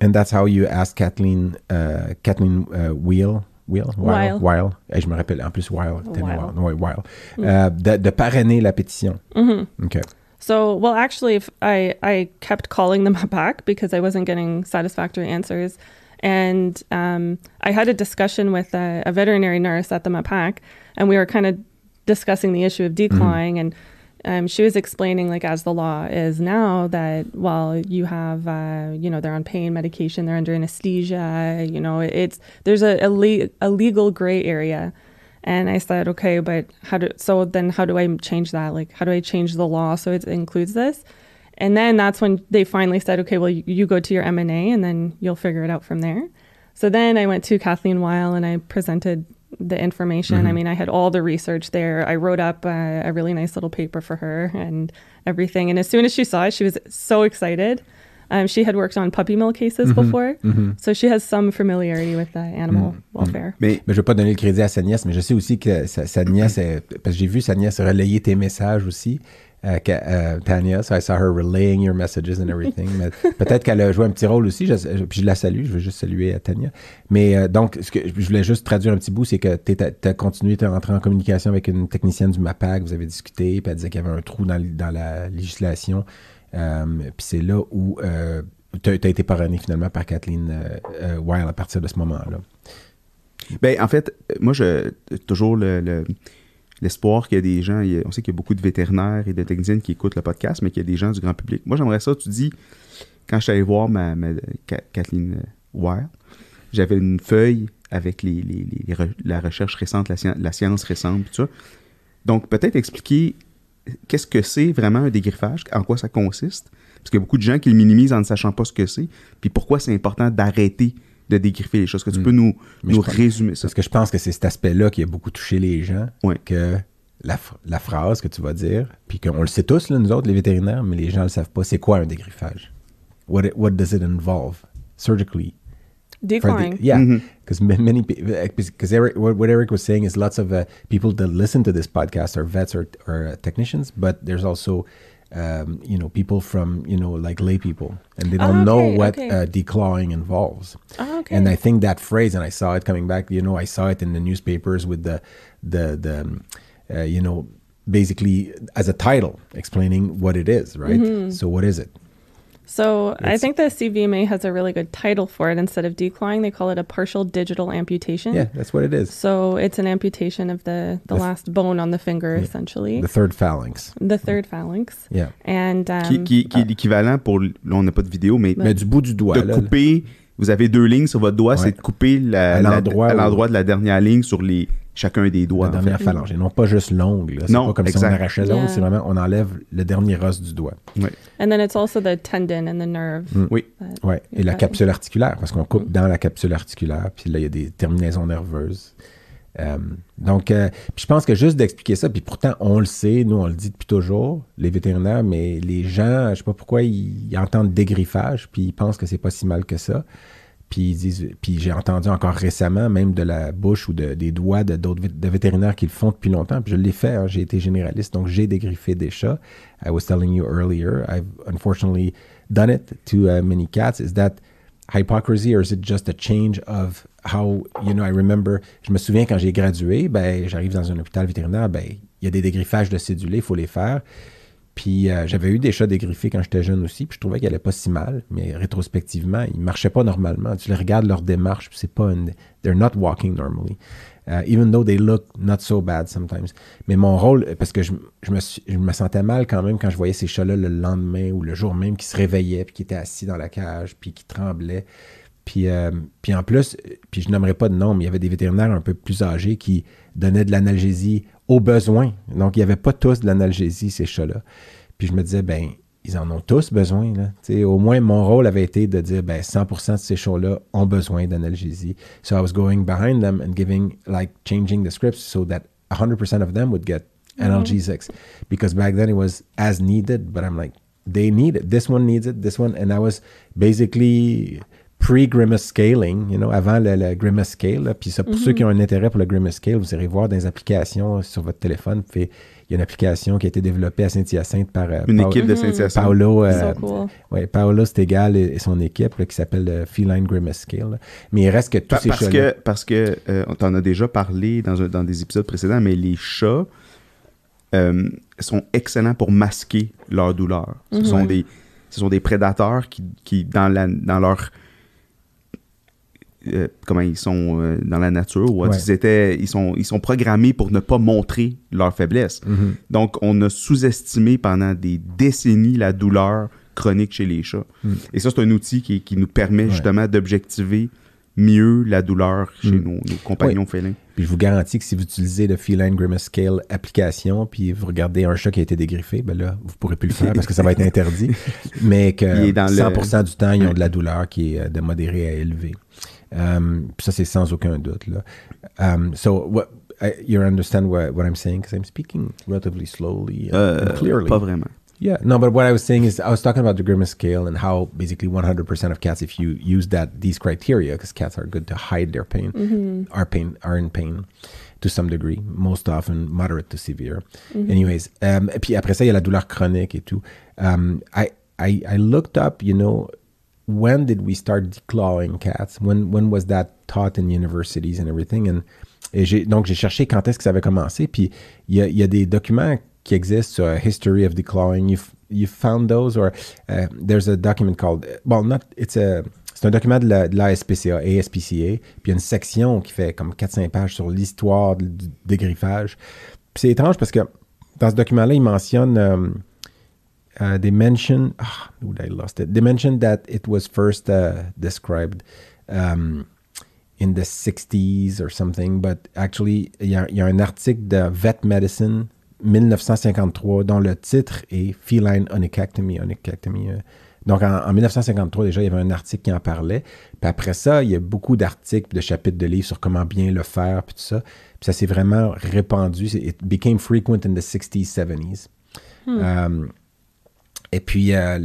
And that's how you asked Kathleen, uh, Kathleen uh, Wheel. Wheel? Weil? Weil. Eh, je me rappelle, en plus, Weil. Weil. Ouais, Weil. Euh, de, de parrainer la pétition. OK. So, well, actually, if I I kept calling them back because I wasn't getting satisfactory answers, and um, I had a discussion with a, a veterinary nurse at the MAPAC, and we were kind of discussing the issue of declawing, and um, she was explaining, like, as the law is now, that while you have, uh, you know, they're on pain medication, they're under anesthesia, you know, it's there's a a, le- a legal gray area. And I said, okay, but how do so then how do I change that? Like how do I change the law so it includes this? And then that's when they finally said, okay, well you, you go to your M and then you'll figure it out from there. So then I went to Kathleen Weil and I presented the information. I mm-hmm. mean, I had all the research there. I wrote up a, a really nice little paper for her and everything. And as soon as she saw it, she was so excited. Um, she had worked on puppy mill cases mm-hmm. before, mm-hmm. so she has some familiarity with uh, animal welfare. Mais Mais je veux pas donner le crédit à sa nièce, mais je sais aussi que sa, sa nièce, est- parce que j'ai vu sa nièce relayer tes messages aussi, euh, euh, Tania, so I saw her relaying your messages and everything. Peut-être qu'elle a joué un petit rôle aussi, je, je- puis je la salue, je veux juste saluer euh, Tania. Mais euh, donc, ce que je voulais juste traduire un petit bout, c'est que tu as continué, tu es rentré en communication avec une technicienne du MAPAC, vous avez discuté, puis elle disait qu'il y avait un trou dans, la législation. Puis c'est là où tu as, été parrainé finalement par Kathleen Weil à partir de ce moment-là. Ben, en fait, moi, je toujours le- le- l'espoir qu'il y a des gens. on sait qu'il y a beaucoup de vétérinaires et de techniciens qui écoutent le podcast, mais qu'il y a des gens du grand public. Moi, j'aimerais ça. Tu dis, quand je suis allé voir ma, ma- Ka- Kathleen Ware, j'avais une feuille avec les, la recherche récente, la, science, récente. Donc, peut-être expliquer qu'est-ce que c'est vraiment un dégriffage, en quoi ça consiste. Parce qu'il y a beaucoup de gens qui le minimisent en ne sachant pas ce que c'est, puis pourquoi c'est important d'arrêter de dégriffer les choses. Est-ce que tu peux nous, nous pense- résumer ça? Parce que je pense que c'est cet aspect-là qui a beaucoup touché les gens. Ouais. Que la, la phrase que tu vas dire, puis qu'on le sait tous, là, nous autres, les vétérinaires, mais les gens ne le savent pas, c'est quoi un dégriffage? What, it- what does it involve? Surgically? The- yeah, Mhm. because many because Eric, what, what Eric was saying is lots of uh, people that listen to this podcast are vets or, or uh, technicians, but there's also um, you know people from you know like lay people, and they don't Ah, know what okay. uh, declawing involves. Ah, okay. And I think that phrase, and I saw it coming back. You know, I saw it in the newspapers with the the the um, uh, you know basically as a title explaining what it is, right? Mm-hmm. So what is it? So I think the CVMA has a really good title for it. Instead of declawing, they call it a partial digital amputation. Yeah, that's what it is. So it's an amputation of the, the The f- last bone on the finger, essentially, The third phalanx. the third phalanx. Yeah. And um, qui, qui- qui est l'équivalent pour. Là, on n'a pas de vidéo, mais Mais du bout du doigt. de là, couper. Vous avez deux lignes sur votre doigt, Ouais. c'est de couper la- À la- l'endroit où- de la dernière ligne sur les, chacun des doigts. la en dernière fait. phalange. Et non pas juste l'ongle. là. C'est Non, pas comme si on arrachait l'ongle, Yeah. c'est vraiment on enlève le dernier os du doigt. Ouais. and then it's also the tendon and the nerve. Oui. that- Ouais. Et la capsule articulaire, parce qu'on coupe dans la capsule articulaire, puis là, il y a des terminaisons nerveuses. Euh, donc, euh, je pense que juste d'expliquer ça, puis pourtant, on le sait, nous, on le dit depuis toujours, les vétérinaires, mais les gens, je sais pas pourquoi, ils, entendent dégriffage, puis ils pensent que c'est pas si mal que ça. Puis, ils disent, puis j'ai entendu encore récemment, même de la bouche ou de- des doigts de d'autres vétérinaires qui le font depuis longtemps. Puis je l'ai fait, hein, j'ai été généraliste, donc j'ai dégriffé des chats. I was telling you earlier, I've unfortunately done it to uh, many cats. Is that hypocrisy or is it just a change of how, you know, I remember, je me souviens quand j'ai gradué, ben, j'arrive dans un hôpital vétérinaire, ben, il y a des dégriffages de cédulés, il faut les faire. Puis euh, j'avais eu des chats dégriffés quand j'étais jeune aussi, puis je trouvais qu'ils allaient pas si mal, mais rétrospectivement, ils marchaient pas normalement. Tu les regardes leur démarche, c'est pas une, they're not walking normally. Uh, even though they look not so bad sometimes. Mais mon rôle, parce que je, je me, je me sentais mal quand même quand je voyais ces chats-là le lendemain ou le jour même qui se réveillaient, puis qui étaient assis dans la cage, puis qui tremblaient. Puis, euh, puis en plus, puis je n'aimerais pas de nom, mais il y avait des vétérinaires un peu plus âgés qui donnaient de l'analgésie au besoin. Donc, il n'y avait pas tous de l'analgésie, ces chats-là. Puis je me disais, ben, ils en ont tous besoin. Là. Au moins, mon rôle avait été de dire, ben, 100% de ces chats-là ont besoin d'analgésie. So I was going behind them and giving, like, changing the scripts so that 100% of them would get analgesics. Because back then it was as needed, but I'm like, they need it. This one needs it, this one. And I was basically pre-grimace scaling, you know, avant le, le grimace scale. là. Puis ça, pour ceux qui ont un intérêt pour le grimace scale, vous irez voir dans les applications sur votre téléphone. Puis il y a une application qui a été développée à Saint-Hyacinthe par euh, Une Paul- équipe de Saint-Hyacinthe. Paolo, euh, cool. ouais, Paolo Stegal et, et son équipe là, qui s'appelle le Feline Grimace Scale. là. Mais il reste que tous Pa- ces parce que, parce que euh, on t'en a déjà parlé dans, un- dans des épisodes précédents, mais les chats euh, sont excellents pour masquer leur douleur. Ce, sont, des, ce sont des prédateurs qui, qui dans, la, dans leur. Euh, comment ils sont euh, dans la nature, ou Ouais. ils, étaient, ils, sont, ils sont programmés pour ne pas montrer leur faiblesse. Mhm. Donc, on a sous-estimé pendant des décennies la douleur chronique chez les chats. Mm. Et ça, c'est un outil qui, qui nous permet Ouais. justement d'objectiver mieux la douleur chez Mm. nos, nos compagnons félins. Puis je vous garantis que si vous utilisez le Feline Grimace Scale application, puis vous regardez un chat qui a été dégriffé, ben là, vous pourrez plus le faire parce que ça va être interdit. Mais que Il est dans le- 100% du temps, ils ont de la douleur qui est euh, de modérée à élevée. Um, ça, c'est sans aucun doute. Là. Um, so, what, I, you understand what, what I'm saying? Because I'm speaking relatively slowly and, Euh, and clearly. Pas vraiment. Yeah, no, but what I was saying is I was talking about the grimace scale and how basically 100% of cats, if you use that these criteria, because cats are good to hide their pain, are pain are in pain to some degree, most often moderate to severe. Anyways, um, et puis après ça il y a la douleur chronique et tout. Um, I I I looked up, you know, when did we start declawing cats? When when was that taught in universities and everything? And et donc j'ai cherché quand est-ce que ça avait commencé. Puis il y a, des documents qui existent sur a history of declawing. You you found those or uh, there's a document called well not it's a c'est un document de la, l'ASPCA, ASPCA, puis il y a une section qui fait comme 4-5 pages sur l'histoire du dégriffage. C'est étrange parce que dans ce document-là, il mentionne um, uh, they mention ah, would I lost it. They mentioned that it was first uh, described um, in the 60s or something, but actually, il y a, il y a un article de Vet Medicine 1953 dont le titre est Feline Onychectomy. Onychectomy, euh. Donc, en, en 1953, déjà, il y avait un article qui en parlait. Puis après ça, il y a beaucoup d'articles, de chapitres de livres sur comment bien le faire, puis tout ça. Puis ça s'est vraiment répandu. It became frequent in the 60s, 70s. Um, et puis, euh,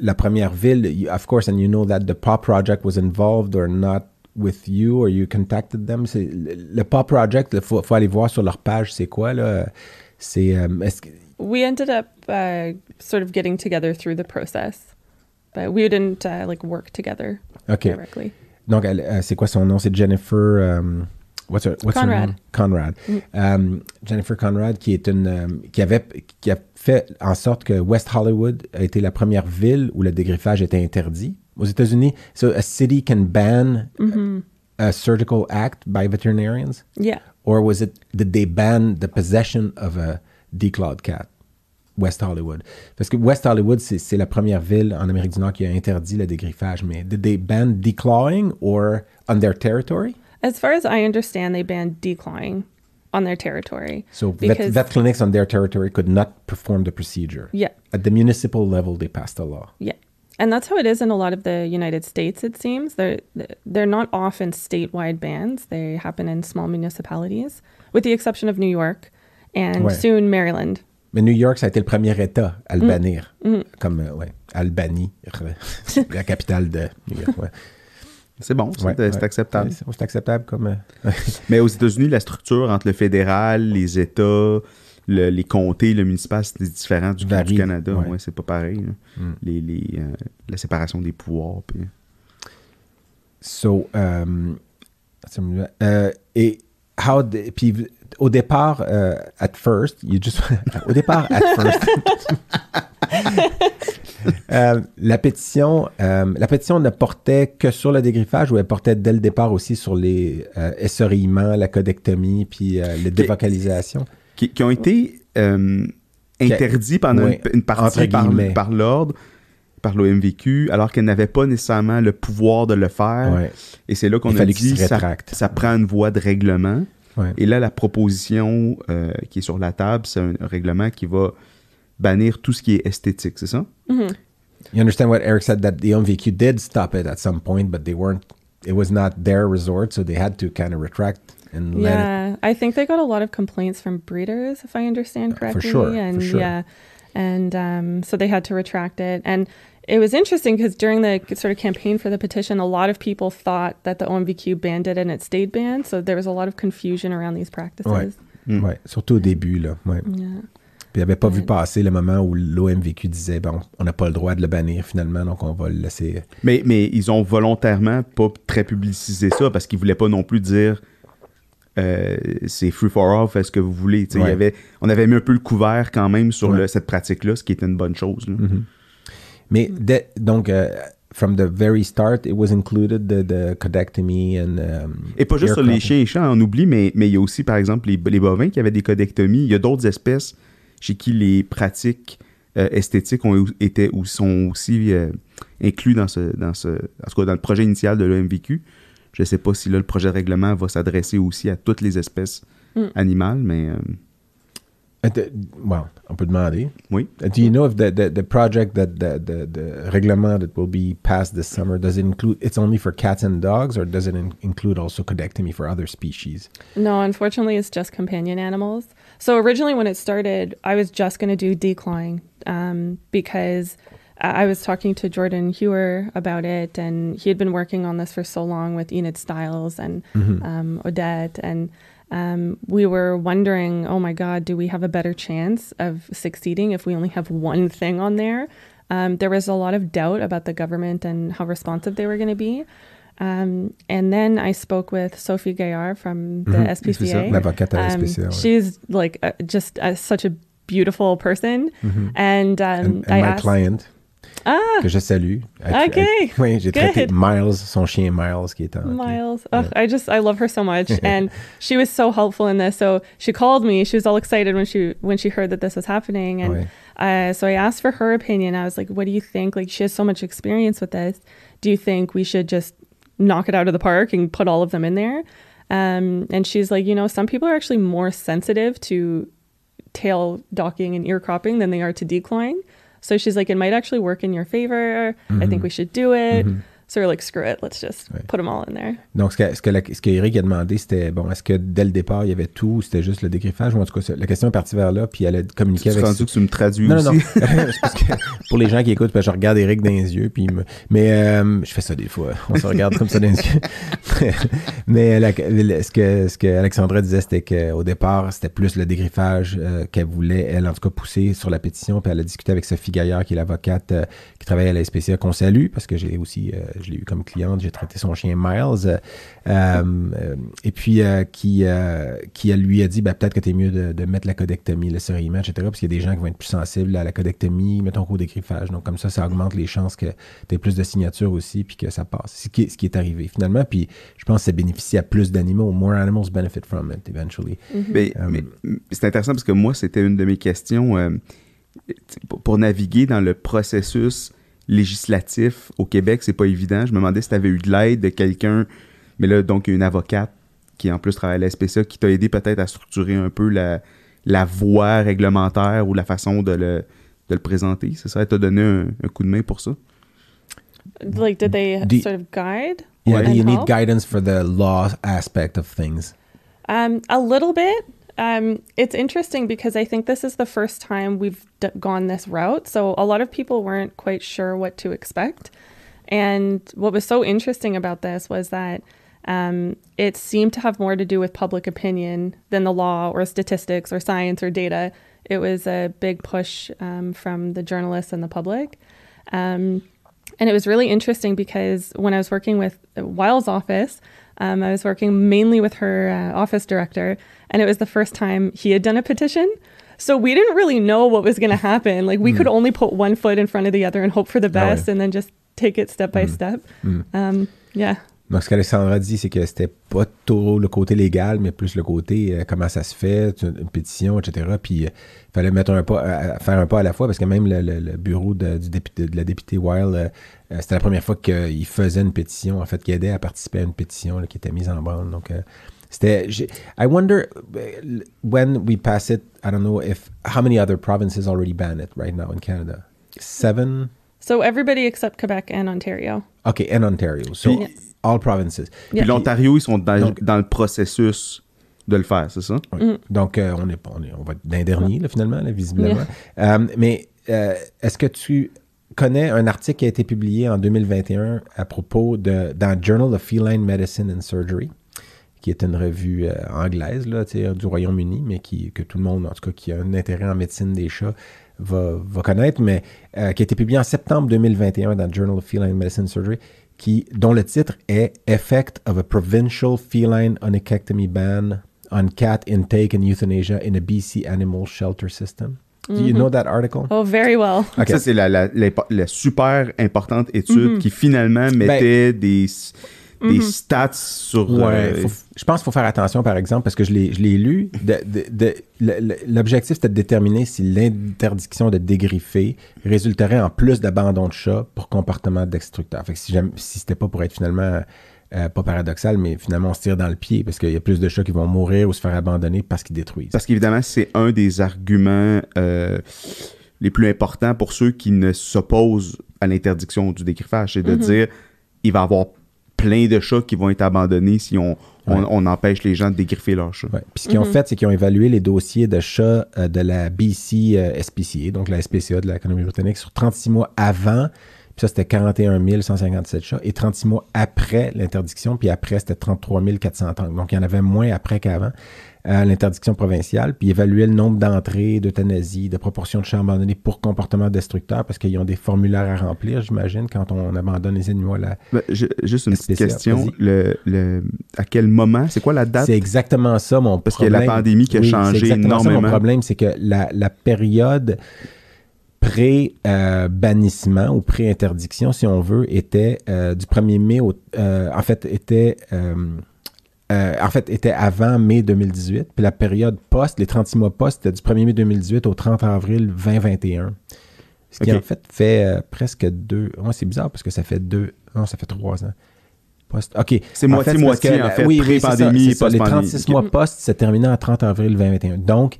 la première ville, you- of course, and you know that the PAW Project was involved or not with you, or you contacted them. C'est- Le, le PAW Project, il faut, faut aller voir sur leur page, c'est quoi, là? C'est... euh, est-ce que- We ended up uh, sort of getting together through the process, but we didn't uh, like work together OK. directly. Donc, elle- euh, c'est quoi son nom? C'est Jennifer... um, what's her, what's her Conrad. name? Conrad. Um, Jennifer Conrad, qui est une... um, qui, avait, qui a fait en sorte que West Hollywood a été la première ville où le dégriffage était interdit. Aux États-Unis, so a city can ban a surgical act by veterinarians? Yeah. Or was it, did they ban the possession of a declawed cat? West Hollywood. Parce que West Hollywood, c'est c'est la première ville en Amérique du Nord qui a interdit le dégriffage. Mais did they ban declawing or on their territory? As far as I understand, they banned declawing on their territory. So vet, vet clinics on their territory could not perform the procedure. yeah, At the municipal level, they passed a law. yeah. and that's how it is in a lot of the United States. It seems they're they're not often statewide bans. They happen in small municipalities, with the exception of New York and Ouais. soon Maryland. Mais New York, ça a été le premier État à le Mm. bannir. Mm. Comme, ouais, Albanie, la capitale de New York. Ouais. C'est bon, c'est Ouais, acceptable. C'est acceptable comme. euh, Mais aux États-Unis, la structure entre le fédéral, les États, le- les comtés, le municipal, c'est différent du, Canada. ouais. Ouais, c'est pas pareil. là. Mm. Les, les, euh, la séparation des pouvoirs. puis- So, um, euh, et how the- puis v- au départ, euh, at first, you just, au départ, at first, euh, la pétition, euh, la pétition ne portait que sur le dégriffage ou elle portait dès le départ aussi sur les euh, essorillements, la codectomie, puis euh, les dévocalisations. qui, qui ont été euh, interdits pendant une, une partie par, l'ordre, par l'OMVQ, alors qu'elle n'avait pas nécessairement le pouvoir de le faire. Ouais, Et c'est là qu'on a dit ça, rétracte. ça prend une voie de règlement. Ouais. Et là, la proposition euh, qui est sur la table, c'est un règlement qui va bannir tout ce qui est esthétique, c'est ça? Mhm. You understand what Eric said that the OMVQ did stop it at some point, but they weren't. It was not their resort, so they had to kind of retract and let it. Yeah, I think they got a lot of complaints from breeders, if I understand For correctly. sure, for and sure. yeah, and um, so they had to retract it. And it was interesting because during the sort of campaign for the petition, a lot of people thought that the OMVQ banned it and it stayed banned. So there was a lot of confusion around these practices. Ouais. Mm. Ouais, surtout au début, là. Ouais. Yeah. Puis il n'avait pas vu Ouais. passer le moment où l'OMVQ disait bon, on n'a pas le droit de le bannir finalement, donc on va le laisser. Mais, mais ils ont volontairement pas très publicisé ça parce qu'ils voulaient pas non plus dire euh, c'est free for all, faites ce que vous voulez. Il y Ouais. avait, on avait mis un peu le couvert quand même sur Ouais. le- cette pratique-là, ce qui était une bonne chose. là. Mhm. Mais dès- donc, euh, from the very start, it was included the, the codectomy and. um, Et pas juste sur les chiens et chats, on oublie, mais, mais il y a aussi, par exemple, les, les bovins qui avaient des codectomies. Il y a d'autres espèces chez qui les pratiques euh, esthétiques ont été ou sont aussi euh, inclus dans ce, dans ce, en tout cas dans le projet initial de l'OMVQ. Je ne sais pas si là, le projet de règlement va s'adresser aussi à toutes les espèces Mm. animales, mais euh, Uh, well, on peut demander. oui. Do you know if the, the, the project that the, the, the règlement that will be passed this summer does it include it's only for cats and dogs or does it in- include also codectomy for other species? No, unfortunately, it's just companion animals. So originally, when it started, I was just going to do declawing um, because I I was talking to Jordan Hewer about it, and he had been working on this for so long with Enid Stiles and um, Odette, and um, we were wondering, oh my God, do we have a better chance of succeeding if we only have one thing on there? Um, there was a lot of doubt about the government and how responsive they were going to be. Um, and then I spoke with Sophie Gaillard from the Mhm, SPCA. L'avocate à la Um, SPCA, she's like uh, just uh, such a beautiful person, and um, And, and I my asked, client, ah, que je salue. Ok, oui, j'ai traité. Miles, son chien Miles, qui est en. Miles. Ugh, I just I love her so much, and she was so helpful in this. So she called me. She was all excited when she when she heard that this was happening, and Ouais. uh, so I asked for her opinion. I was like, "What do you think? Like, she has so much experience with this. Do you think we should just knock it out of the park and put all of them in there?" Um, and she's like, "You know, some people are actually more sensitive to tail docking and ear cropping than they are to declawing. So she's like, it might actually work in your favor. I think mm-hmm. we should do it. Mm-hmm. So we're like, screw it, let's just Right. put them all in there. Donc, ce que, ce que, la- ce que Eric a demandé, c'était, bon, est-ce que dès le départ, il y avait tout ou c'était juste le dégriffage? Ou en tout cas, la question est partie vers là, puis elle a communiqué Tu avec... rendu que tu me traduis Non, aussi? non, non. C'est parce que pour les gens qui écoutent, ben, je regarde Eric dans les yeux, puis me- mais euh, je fais ça des fois. On se regarde comme ça dans les yeux. mais la- ce que ce que Alexandra disait, c'était qu'au départ, c'était plus le dégriffage euh, qu'elle voulait, elle en tout cas pousser sur la pétition. Puis elle a discuté avec Sophie Gaillard, qui est l'avocate euh, qui travaille à la SPCA, qu'on salue parce que j'ai aussi, euh, je l'ai eu comme cliente, j'ai traité son chien Miles, euh, euh, et puis euh, qui euh, qui elle lui a dit, ben, peut-être que t'es mieux de, de mettre la codectomie, le serrillement, etc. Parce qu'il y a des gens qui vont être plus sensibles à la codectomie, mettons qu'au dégriffage. Donc comme ça, ça augmente les chances que tu aies plus de signatures aussi, puis que ça passe. Ce qui, est- ce qui est arrivé finalement. Puis je pense que ça bénéficie à plus d'animaux. More animals benefit from it eventually. Mais, Euh, mais- mais c'est intéressant parce que moi, c'était une de mes questions euh, pour- pour naviguer dans le processus législatif au Québec, c'est pas évident. Je me demandais si tu avais eu de l'aide de quelqu'un, mais là, donc une avocate qui en plus travaille à la SPCA, qui t'a aidé peut-être à structurer un peu la, la voie réglementaire ou la façon de le, de le présenter. C'est ça? Elle t'a donné un, un coup de main pour ça? Like, did they Do- sort of guide? Yeah, do you need guidance for the law aspect of things? Um, a little bit. Um, it's interesting because I think this is the first time we've d- gone this route. So a lot of people weren't quite sure what to expect. And what was so interesting about this was that um, it seemed to have more to do with public opinion than the law or statistics or science or data. It was a big push um, from the journalists and the public. Um, and it was really interesting because when I was working with Wiles' office, um, I was working mainly with her uh, office director, and it was the first time he had done a petition. So we didn't really know what was going to happen. Like we could only put one foot in front of the other and hope for the Ah ouais. best, and then just take it step by step. Um, yeah. Donc, ce qu'Alexandra dit, c'est que c'était pas trop le côté légal, mais plus le côté euh, comment ça se fait, une, une pétition, etc. Puis, il fallait mettre un pas, à- à- faire un pas à la fois, parce que même le, le- le bureau de, du député, de la députée Wild, euh, euh, c'était la première fois qu'il faisait une pétition, en fait, qu'il aidait à participer à une pétition là, qui était mise en branle. Donc, euh, c'était. I wonder euh, when we pass it, I don't know if how many other provinces already ban it right now in Canada? Seven? So everybody except Quebec and Ontario. Okay, and Ontario. So Puis- all provinces. Puis l'Ontario, ils sont dans, Donc- dans le processus de le faire, c'est ça? Oui. Donc, euh, on, est, pas- on, est, on va être d'un dernier, là, finalement, là, visiblement. Euh, mais euh, est-ce que tu connais un article qui a été publié en 2021 à propos de, dans Journal of Feline Medicine and Surgery, qui est une revue euh, anglaise là, du Royaume-Uni, mais qui, que tout le monde, en tout cas, qui a un intérêt en médecine des chats, va, va connaître, mais euh, qui a été publié en septembre 2021 dans Journal of Feline Medicine and Surgery, qui, dont le titre est Effect of a Provincial Feline Onychectomy Ban on Cat Intake and Euthanasia in a BC Animal Shelter System. Do you know that article? Oh, very well. Ok. Ça, c'est la, la, la- la super importante étude qui finalement mettait des, des stats sur. Ouais, euh, faut- je pense qu'il faut faire attention, par exemple, parce que je l'ai je l'ai lu. de- de- de- le- le- L'objectif, c'était de déterminer si l'interdiction de dégriffer résulterait en plus d'abandon de chats pour comportement destructeur. Fait que si, jamais- si c'était pas pour être finalement, euh, pas paradoxal, mais finalement, on se tire dans le pied parce qu'il y a plus de chats qui vont mourir ou se faire abandonner parce qu'ils détruisent. Parce qu'évidemment, c'est un des arguments euh, les plus importants pour ceux qui ne s'opposent à l'interdiction du dégriffage. C'est de dire il va y avoir plein de chats qui vont être abandonnés si on, on, Ouais. on empêche les gens de dégriffer leurs chats. Ouais. Puis ce qu'ils ont fait, c'est qu'ils ont évalué les dossiers de chats euh, de la BC euh, SPCA, donc la SPCA de la Colombie-Britannique, sur 36 mois avant. Puis ça, c'était 41 157 chats. Et 36 mois après l'interdiction. Puis après, c'était 33 430. Donc, il y en avait moins après qu'avant. Euh, l'interdiction provinciale. Puis évaluer le nombre d'entrées d'euthanasie, de proportion de chats abandonnés pour comportement destructeur, parce qu'ils ont des formulaires à remplir, j'imagine, quand on abandonne les animaux à la, Ben, je- juste une petite question. Le, le- à quel moment C'est quoi la date? C'est exactement ça mon Parce qu'il y a problème. la pandémie qui a Oui, changé exactement ça mon énormément. problème, c'est que la, la période pré-bannissement ou pré-interdiction, si on veut, était euh, du 1er mai au... euh, en fait, était... euh, en fait, était avant mai 2018. Puis la période post, les 36 mois post, c'était du 1er mai 2018 au 30 avril 2021. Ce qui en fait fait euh, presque deux... Ouais, c'est bizarre parce que ça fait deux... Non, ça fait trois ans. Post. OK. C'est En moitié-moitié, en fait, oui, oui, pré-pandémie ça. Les post-pandémie. 36 Ok. mois post, c'est terminé en 30 avril 2021. Donc,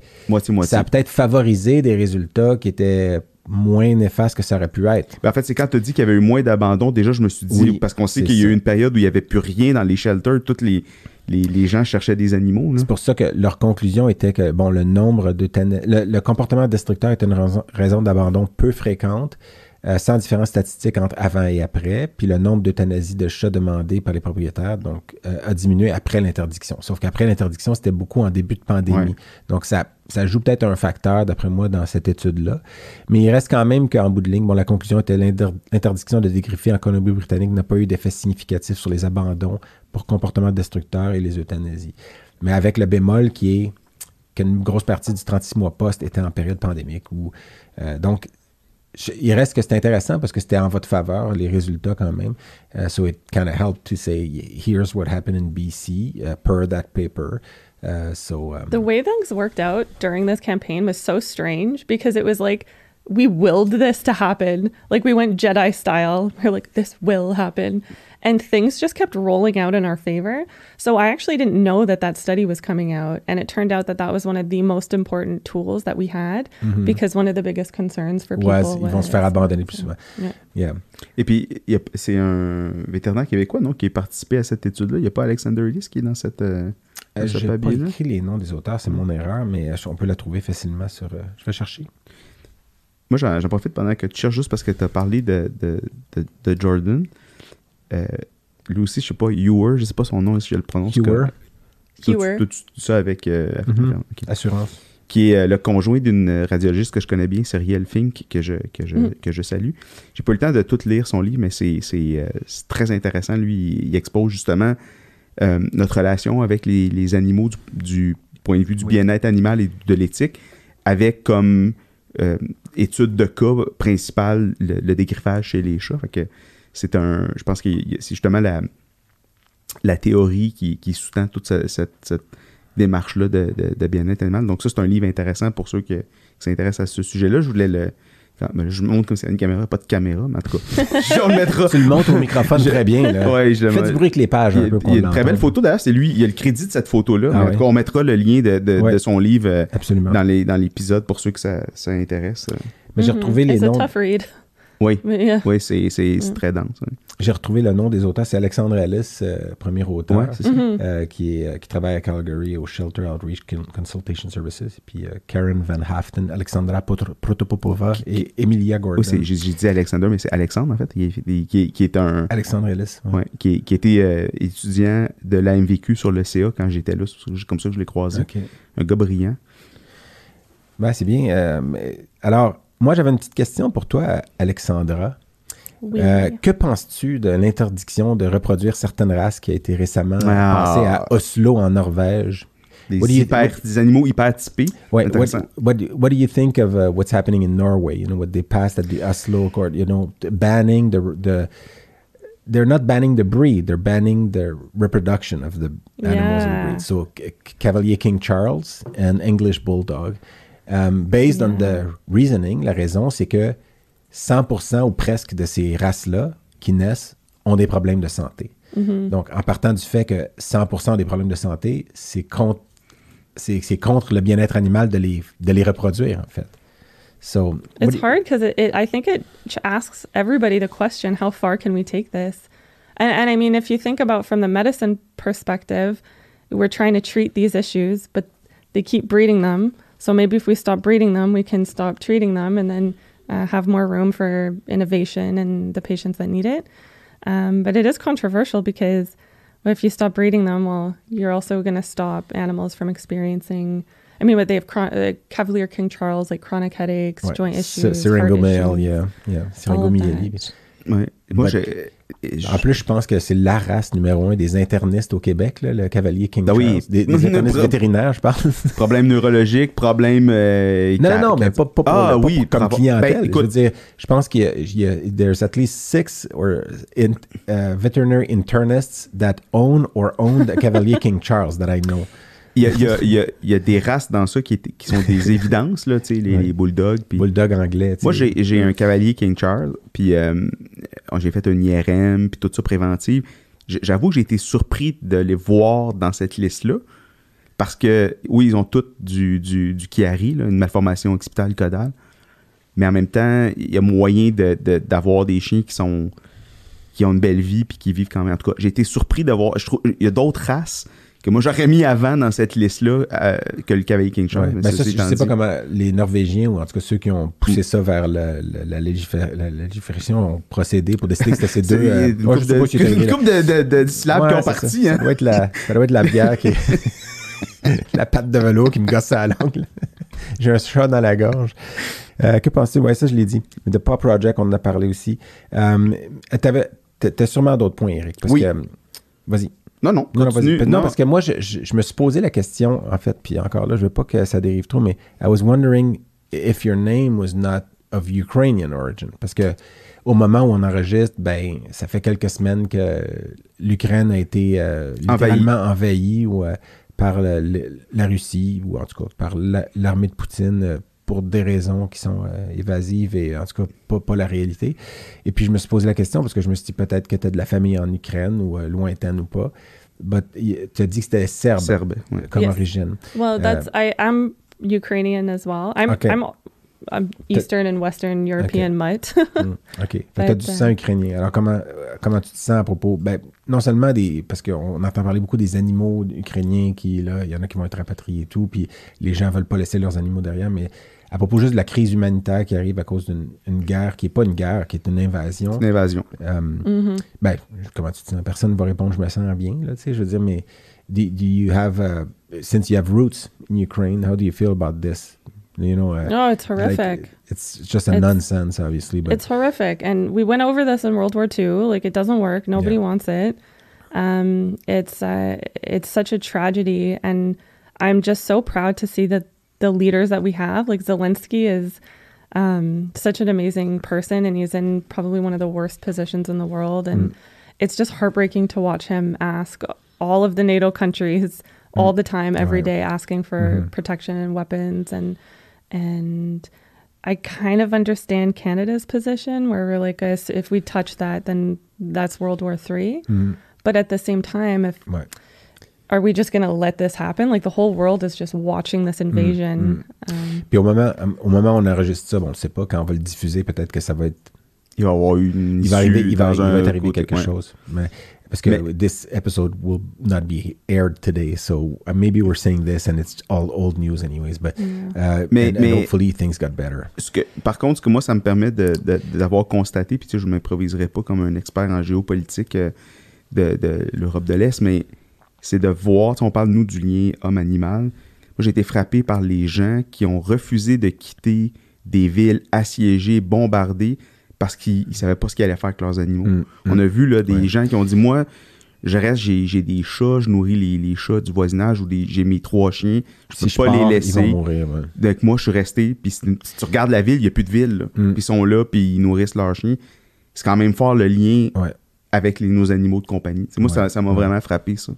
ça a peut-être favorisé des résultats qui étaient moins néfastes que ça aurait pu être. Ben, en fait, c'est quand tu as dit qu'il y avait eu moins d'abandon, déjà, je me suis dit, Oui, parce qu'on sait qu'il y a eu une période où il n'y avait plus rien dans les shelters, tous les, les, les gens cherchaient des animaux. C'est pour ça que leur conclusion était que bon, le nombre de le, le comportement destructeur est une raison, raison d'abandon peu fréquente, euh, sans différence statistique entre avant et après. Puis le nombre d'euthanasies de chats demandées par les propriétaires donc, euh, a diminué après l'interdiction. Sauf qu'après l'interdiction, c'était beaucoup en début de pandémie. Ouais. Donc ça, ça joue peut-être un facteur, d'après moi, dans cette étude-là. Mais il reste quand même qu'en bout de ligne, bon, la conclusion était l'inter- l'interdiction de dégriffer en Colombie-Britannique n'a pas eu d'effet significatif sur les abandons pour comportement destructeur et les euthanasies. Mais avec le bémol qui est qu'une grosse partie du 36 mois post était en période pandémique. Euh, donc, il reste que c'est intéressant parce que c'était en votre faveur, les résultats quand même. Uh, so it kind of helped to say, here's what happened in BC uh, per that paper. Uh, so, um, The way things worked out during this campaign was so strange because it was like we willed this to happen. Like we went Jedi style. We're like, this will happen. And things just kept rolling out in our favor. So I actually didn't know that that study was coming out. And it turned out that that was one of the most important tools that we had mm-hmm. because one of the biggest concerns for people Ouais, ils vont se faire abandonner plus souvent. Yeah. Yeah. Et puis, y a- c'est un vétérinaire québécois, non, qui a participé à cette étude-là. Il n'y a pas Alexander Ellis qui est dans cette, euh, euh dans Euh, ce J'ai pas écrit les noms des auteurs, c'est mon erreur, mais euh, on peut la trouver facilement sur. euh, je vais chercher. Moi, j'en j'en profite pendant que tu cherches juste parce que tu as parlé de, de, de, de Jordan. Euh, lui aussi, je sais pas, Ewer, je sais pas son nom, si je le prononce. Ewer? Ewer. dis ça avec. euh, Mhm. Assurance. Qui est euh, le conjoint d'une radiologiste que je connais bien, Cyrielle Fink, que je, que je, Mm. que je salue. J'ai pas eu le temps de tout lire son livre, mais c'est c'est, euh, c'est très intéressant. Lui, il, il expose justement euh, notre relation avec les, les animaux du, du point de vue du Oui. bien-être animal et de l'éthique, avec comme euh, étude de cas principale le, le dégriffage chez les chats. Fait que c'est un. Je pense que c'est justement la, la théorie qui, qui sous-tend toute ce- cette, cette démarche-là de, de- de bien-être animal. Donc, ça, c'est un livre intéressant pour ceux que- qui s'intéressent à ce sujet-là. Je voulais le. ben, je montre comme c'est une caméra, pas de caméra, mais en tout cas, on le mettra. Tu le montres au microphone Je- très bien. Là. Ouais, je le Fais du bruit avec les pages il y un a, peu. il y a qu'on une très belle photo d'ailleurs, c'est lui, il y a le crédit de cette photo-là. Ah en ouais. tout cas, on mettra le lien de, de- Ouais. de son livre euh, Absolument. dans les- dans l'épisode pour ceux que ça, ça intéresse. Mais j'ai Mhm. retrouvé les It's noms. a tough read. Oui, yeah. oui, c'est c'est- c'est très dense. J'ai retrouvé le nom des auteurs. C'est Alexandre Ellis, euh, premier auteur, Ouais, c'est ça. Mhm. euh, qui, est, euh, qui travaille à Calgary au Shelter Outreach Con- Consultation Services. Et puis euh, Karen Van Haften, Alexandra Protopopova et Emilia Gordon. Oui, c'est- j'ai j'ai dit Alexander, mais c'est Alexandre en fait, qui est, qui est- qui est un. Alexandre Ellis. ouais. ouais, qui, qui était euh, étudiant de l'AMVQ sur le CA quand j'étais là. C'est comme ça que je l'ai croisé. Un gars brillant. Ben, c'est bien. euh, mais- alors, moi, j'avais une petite question pour toi, Alexandra. Oui. Euh, que penses-tu de l'interdiction de reproduire certaines races qui a été récemment Ah. passée à Oslo, en Norvège? Des, What do you- hyper- what- des animaux hyper typés. What, what, what, do- what do you think of uh, what's happening in Norway? You know, what they passed at the Oslo court, you know, banning the, the, they're not banning the breed, they're banning the reproduction of the animals Yeah. breed. So, C- Cavalier King Charles and English Bulldog. Um, based on the reasoning, la raison, c'est que 100% ou presque de ces races-là qui naissent ont des problèmes de santé. Donc, en partant du fait que 100% des problèmes de santé, c'est contre, c'est, c'est contre le bien-être animal de les, de les reproduire, en fait. So, It's hard because it, it, I think it asks everybody the question, how far can we take this? And, and I mean, if you think about from the medicine perspective, we're trying to treat these issues, but they keep breeding them. So maybe if we stop breeding them, we can stop treating them and then uh, have more room for innovation and the patients that need it. Um, but it is controversial because if you stop breeding them, well, you're also going to stop animals from experiencing. I mean, what they have chron- uh, Cavalier King Charles, like chronic headaches, Ouais. joint issues, Syringomyel, issues. yeah, yeah. all of Syringomyélie. that. Ouais. Moi, But- je- je- En plus, je pense que c'est la race numéro un des internistes au Québec, là, le cavalier King Ben oui. Charles. Des, des internistes vétérinaires, je parle. problème neurologique, problème. euh, Non, non, non, mais pas, pas pour, Ah pas pour- oui, comme bravo. clientèle. Ben, je veux dire, je pense qu'il y a, il y a- there's at least six or in, uh, veterinary internists that own or owned a Cavalier King Charles that I know. Il y a, il y a- il y a- il y a des races dans ça qui, sont des évidences, là, les, Ouais. les bulldogs. puis- Bulldog anglais. Moi, j'ai j'ai un cavalier King Charles, puis euh, j'ai fait un IRM, puis tout ça préventive. J'avoue que j'ai été surpris de les voir dans cette liste-là, parce que, oui, ils ont tous du, du, du Chiari, là, une malformation occipitale caudale, mais en même temps, il y a moyen de- de- d'avoir des chiens qui sont qui ont une belle vie puis qui vivent quand même. En tout cas, j'ai été surpris de voir. Je trouve, il y a d'autres races que moi j'aurais mis avant dans cette liste-là euh, que le cavalier King Charles. Ouais. mais Ben, ça, je étant sais pas comment les Norvégiens, ou en tout cas ceux qui ont poussé ça vers la, la légifération, ont procédé pour décider que c'était ces deux. Euh, une sais de, une couple de, de- de syllabes Ouais, qui ont parti. Ça. Hein. Ça, doit être la, ça doit être la bière qui la patte de velours qui me gosse à la langue. J'ai un chat dans la gorge. Euh, que penses-tu? Ouais, ça, je l'ai dit. The Pop Project, on en a parlé aussi. Euh, t'as sûrement d'autres points, Eric. Parce Oui. que, vas-y. Non, non, Non, non, continue. Non, parce que moi, je, je- je me suis posé la question, en fait, puis encore là, je veux pas que ça dérive trop, mais I was wondering if your name was not of Ukrainian origin. Parce que au moment où on enregistre, ben, ça fait quelques semaines que l'Ukraine a été euh, Envahie. littéralement envahie ou, euh, par le- la Russie, ou en tout cas par la- l'armée de Poutine, euh, pour des raisons qui sont euh, évasives et en tout cas pas, pas la réalité. Et puis je me suis posé la question parce que je me suis dit peut-être que tu as de la famille en Ukraine ou euh, lointaine ou pas. But tu as dit que c'était serbe, Serbe, comme Yes. origine. Well, that's I am Ukrainian as well. I'm Okay. I'm I'm Eastern and Western European mutt. Mm, OK. Fait que t'as du sang ukrainien. Alors, comment, comment tu te sens à propos? Ben, non seulement des. Parce qu'on entend parler beaucoup des animaux ukrainiens qui, là, il y en a qui vont être rapatriés et tout, puis les gens veulent pas laisser leurs animaux derrière, mais à propos juste de la crise humanitaire qui arrive à cause d'une une guerre qui est pas une guerre, qui est une invasion. Une invasion. euh, hmm ben, comment tu te sens? Personne ne va répondre, je me sens bien, là, tu sais, je veux dire, mais do, do you have, uh, since you have roots in Ukraine, how do you feel about this? You know, uh, Oh, it's like, horrific. it's just a It's- nonsense, obviously, but It's horrific. And we went over this in World War II. Like it doesn't work. Nobody Yeah. wants it. Um, it's uh, it's such a tragedy, and I'm just so proud to see that the leaders that we have, like Zelensky, is um, such an amazing person, and he's in probably one of the worst positions in the world, and Mm. it's just heartbreaking to watch him ask all of the NATO countries all the time, every day asking for Mhm. protection and weapons, and and I kind of understand Canada's position where we're like, us if we touch that, then that's World War Three. Mm, But at the same time, if ouais. are we just going to let this happen? Like the whole world is just watching this invasion. Um, Puis au moment, au moment où on enregistre ça, bon, on ne sait pas, quand on va le diffuser, peut-être que ça va être. Il va y avoir une Il va, arriver, il va, dans il va un être arrivé quelque ouais. chose. Mais, parce que Mais- this episode will not be aired today, so uh, maybe we're saying this and it's all old news anyways, but uh, Mais- and, and mais- hopefully things got better. Ce que, par contre, ce que moi, ça me permet de- de- d'avoir constaté, puis tu sais, je ne m'improviserai pas comme un expert en géopolitique euh, de, de l'Europe de l'Est, mais c'est de voir, tu sais, on parle, nous, du lien homme-animal. Moi, j'ai été frappé par les gens qui ont refusé de quitter des villes assiégées, bombardées, parce qu'ils ne savaient pas ce qu'ils allaient faire avec leurs animaux. Mm, On mm. a vu là, des Ouais. gens qui ont dit, moi, je reste, j'ai des chats, je nourris les, les chats du voisinage ou j'ai mes trois chiens, je Si peux je pas pars, les ils laisser. vont mourir. ouais. Donc moi, je suis resté. Puis si tu regardes la ville, il n'y a plus de ville. Mm. Puis ils sont là, puis ils nourrissent leurs chiens. C'est quand même fort le lien Ouais. avec les- nos animaux de compagnie. Moi, Ouais. ça m'a vraiment frappé, ça.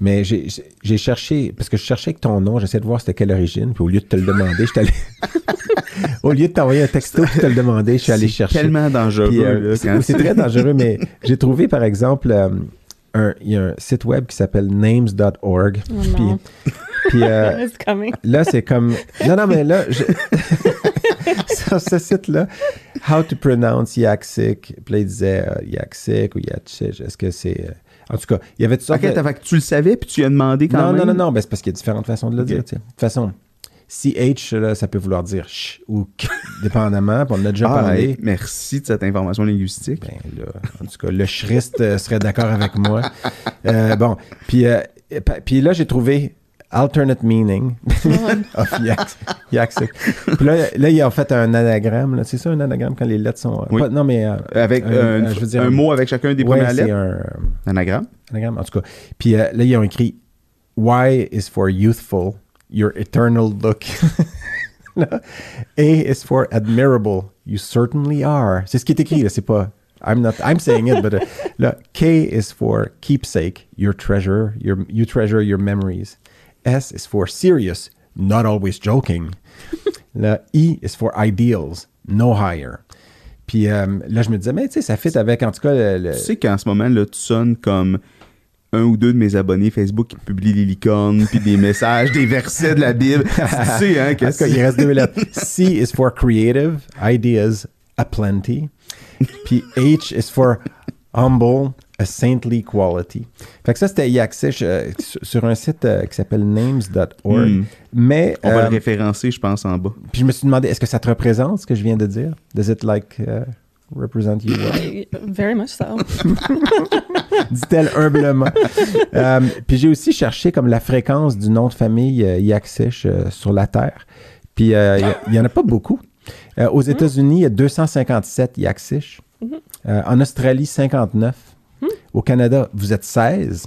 Mais j'ai- cherché, parce que je cherchais avec ton nom, j'essayais de voir c'était quelle origine, puis au lieu de te le demander, je suis allé. au lieu de t'envoyer un texto et te le demander, je suis allé C'est chercher. tellement dangereux. Puis, euh, là, c'est c'est très dangereux, mais j'ai trouvé, par exemple, euh, un- il y a un site web qui s'appelle names.org. oh Puis, puis, euh, là, c'est comme. Non, non, mais là, je- sur ce site-là, How to pronounce Yaksik. Puis là, il disait euh, Yaksik ou Yatchik. Est-ce que c'est. euh, En tout cas, il y avait toutes sortes Ok, de- fait que tu le savais, puis tu lui as demandé quand non, même? non, non, non, ben, c'est parce qu'il y a différentes façons de le dire. De toute façon, CH, là, ça peut vouloir dire ch ou k, dépendamment. on a déjà Ah, parlé. hey, merci de cette information linguistique. Ben là, en tout cas, le christe euh, serait d'accord avec moi. Euh, bon, puis, euh, puis là, j'ai trouvé alternate meaning of yaks. Yaksik. Puis là, là, il a fait un anagramme. là. C'est ça, un anagramme, quand les lettres sont... euh, Oui. pas- non, mais... euh, Avec un- euh, un- je veux dire, un mot avec chacun des ouais, premières c'est lettres? un Anagramme. anagramme, en tout cas. Puis euh, là, ils ont écrit Y is for youthful, your eternal look. A is for admirable, you certainly are. C'est ce qui est écrit, là, c'est pas. I'm not. I'm saying it, but uh, là, K is for keepsake, your treasure, your you treasure your memories. S is for serious, not always joking. Là, E is for ideals, no higher. Puis euh, là, je me disais, mais tu sais, ça fit avec, en tout cas, le, le- Tu sais qu'en ce moment, là, tu sonnes comme un ou deux de mes abonnés Facebook qui publient des licornes, puis des messages, des versets de la Bible. tu sais, hein, que tout cas, il reste deux lettres. C is for creative, ideas aplenty. Puis H is for humble, a saintly quality. Fait que ça, c'était Yaxish euh, sur- sur un site euh, qui s'appelle names.org. Hmm. Mais, On va euh, le référencer, je pense, en bas. puis je me suis demandé, est-ce que ça te représente ce que je viens de dire? Does it like uh, represent you well? Very much so. dit-elle humblement. Euh, puis j'ai aussi cherché comme la fréquence du nom de famille euh, Yaksish euh, sur la Terre. Puis euh, il y a- il y en a pas beaucoup. Euh, aux États-Unis, il y a 257 Yaksish. Euh, en Australie, 59. Au Canada, vous êtes 16.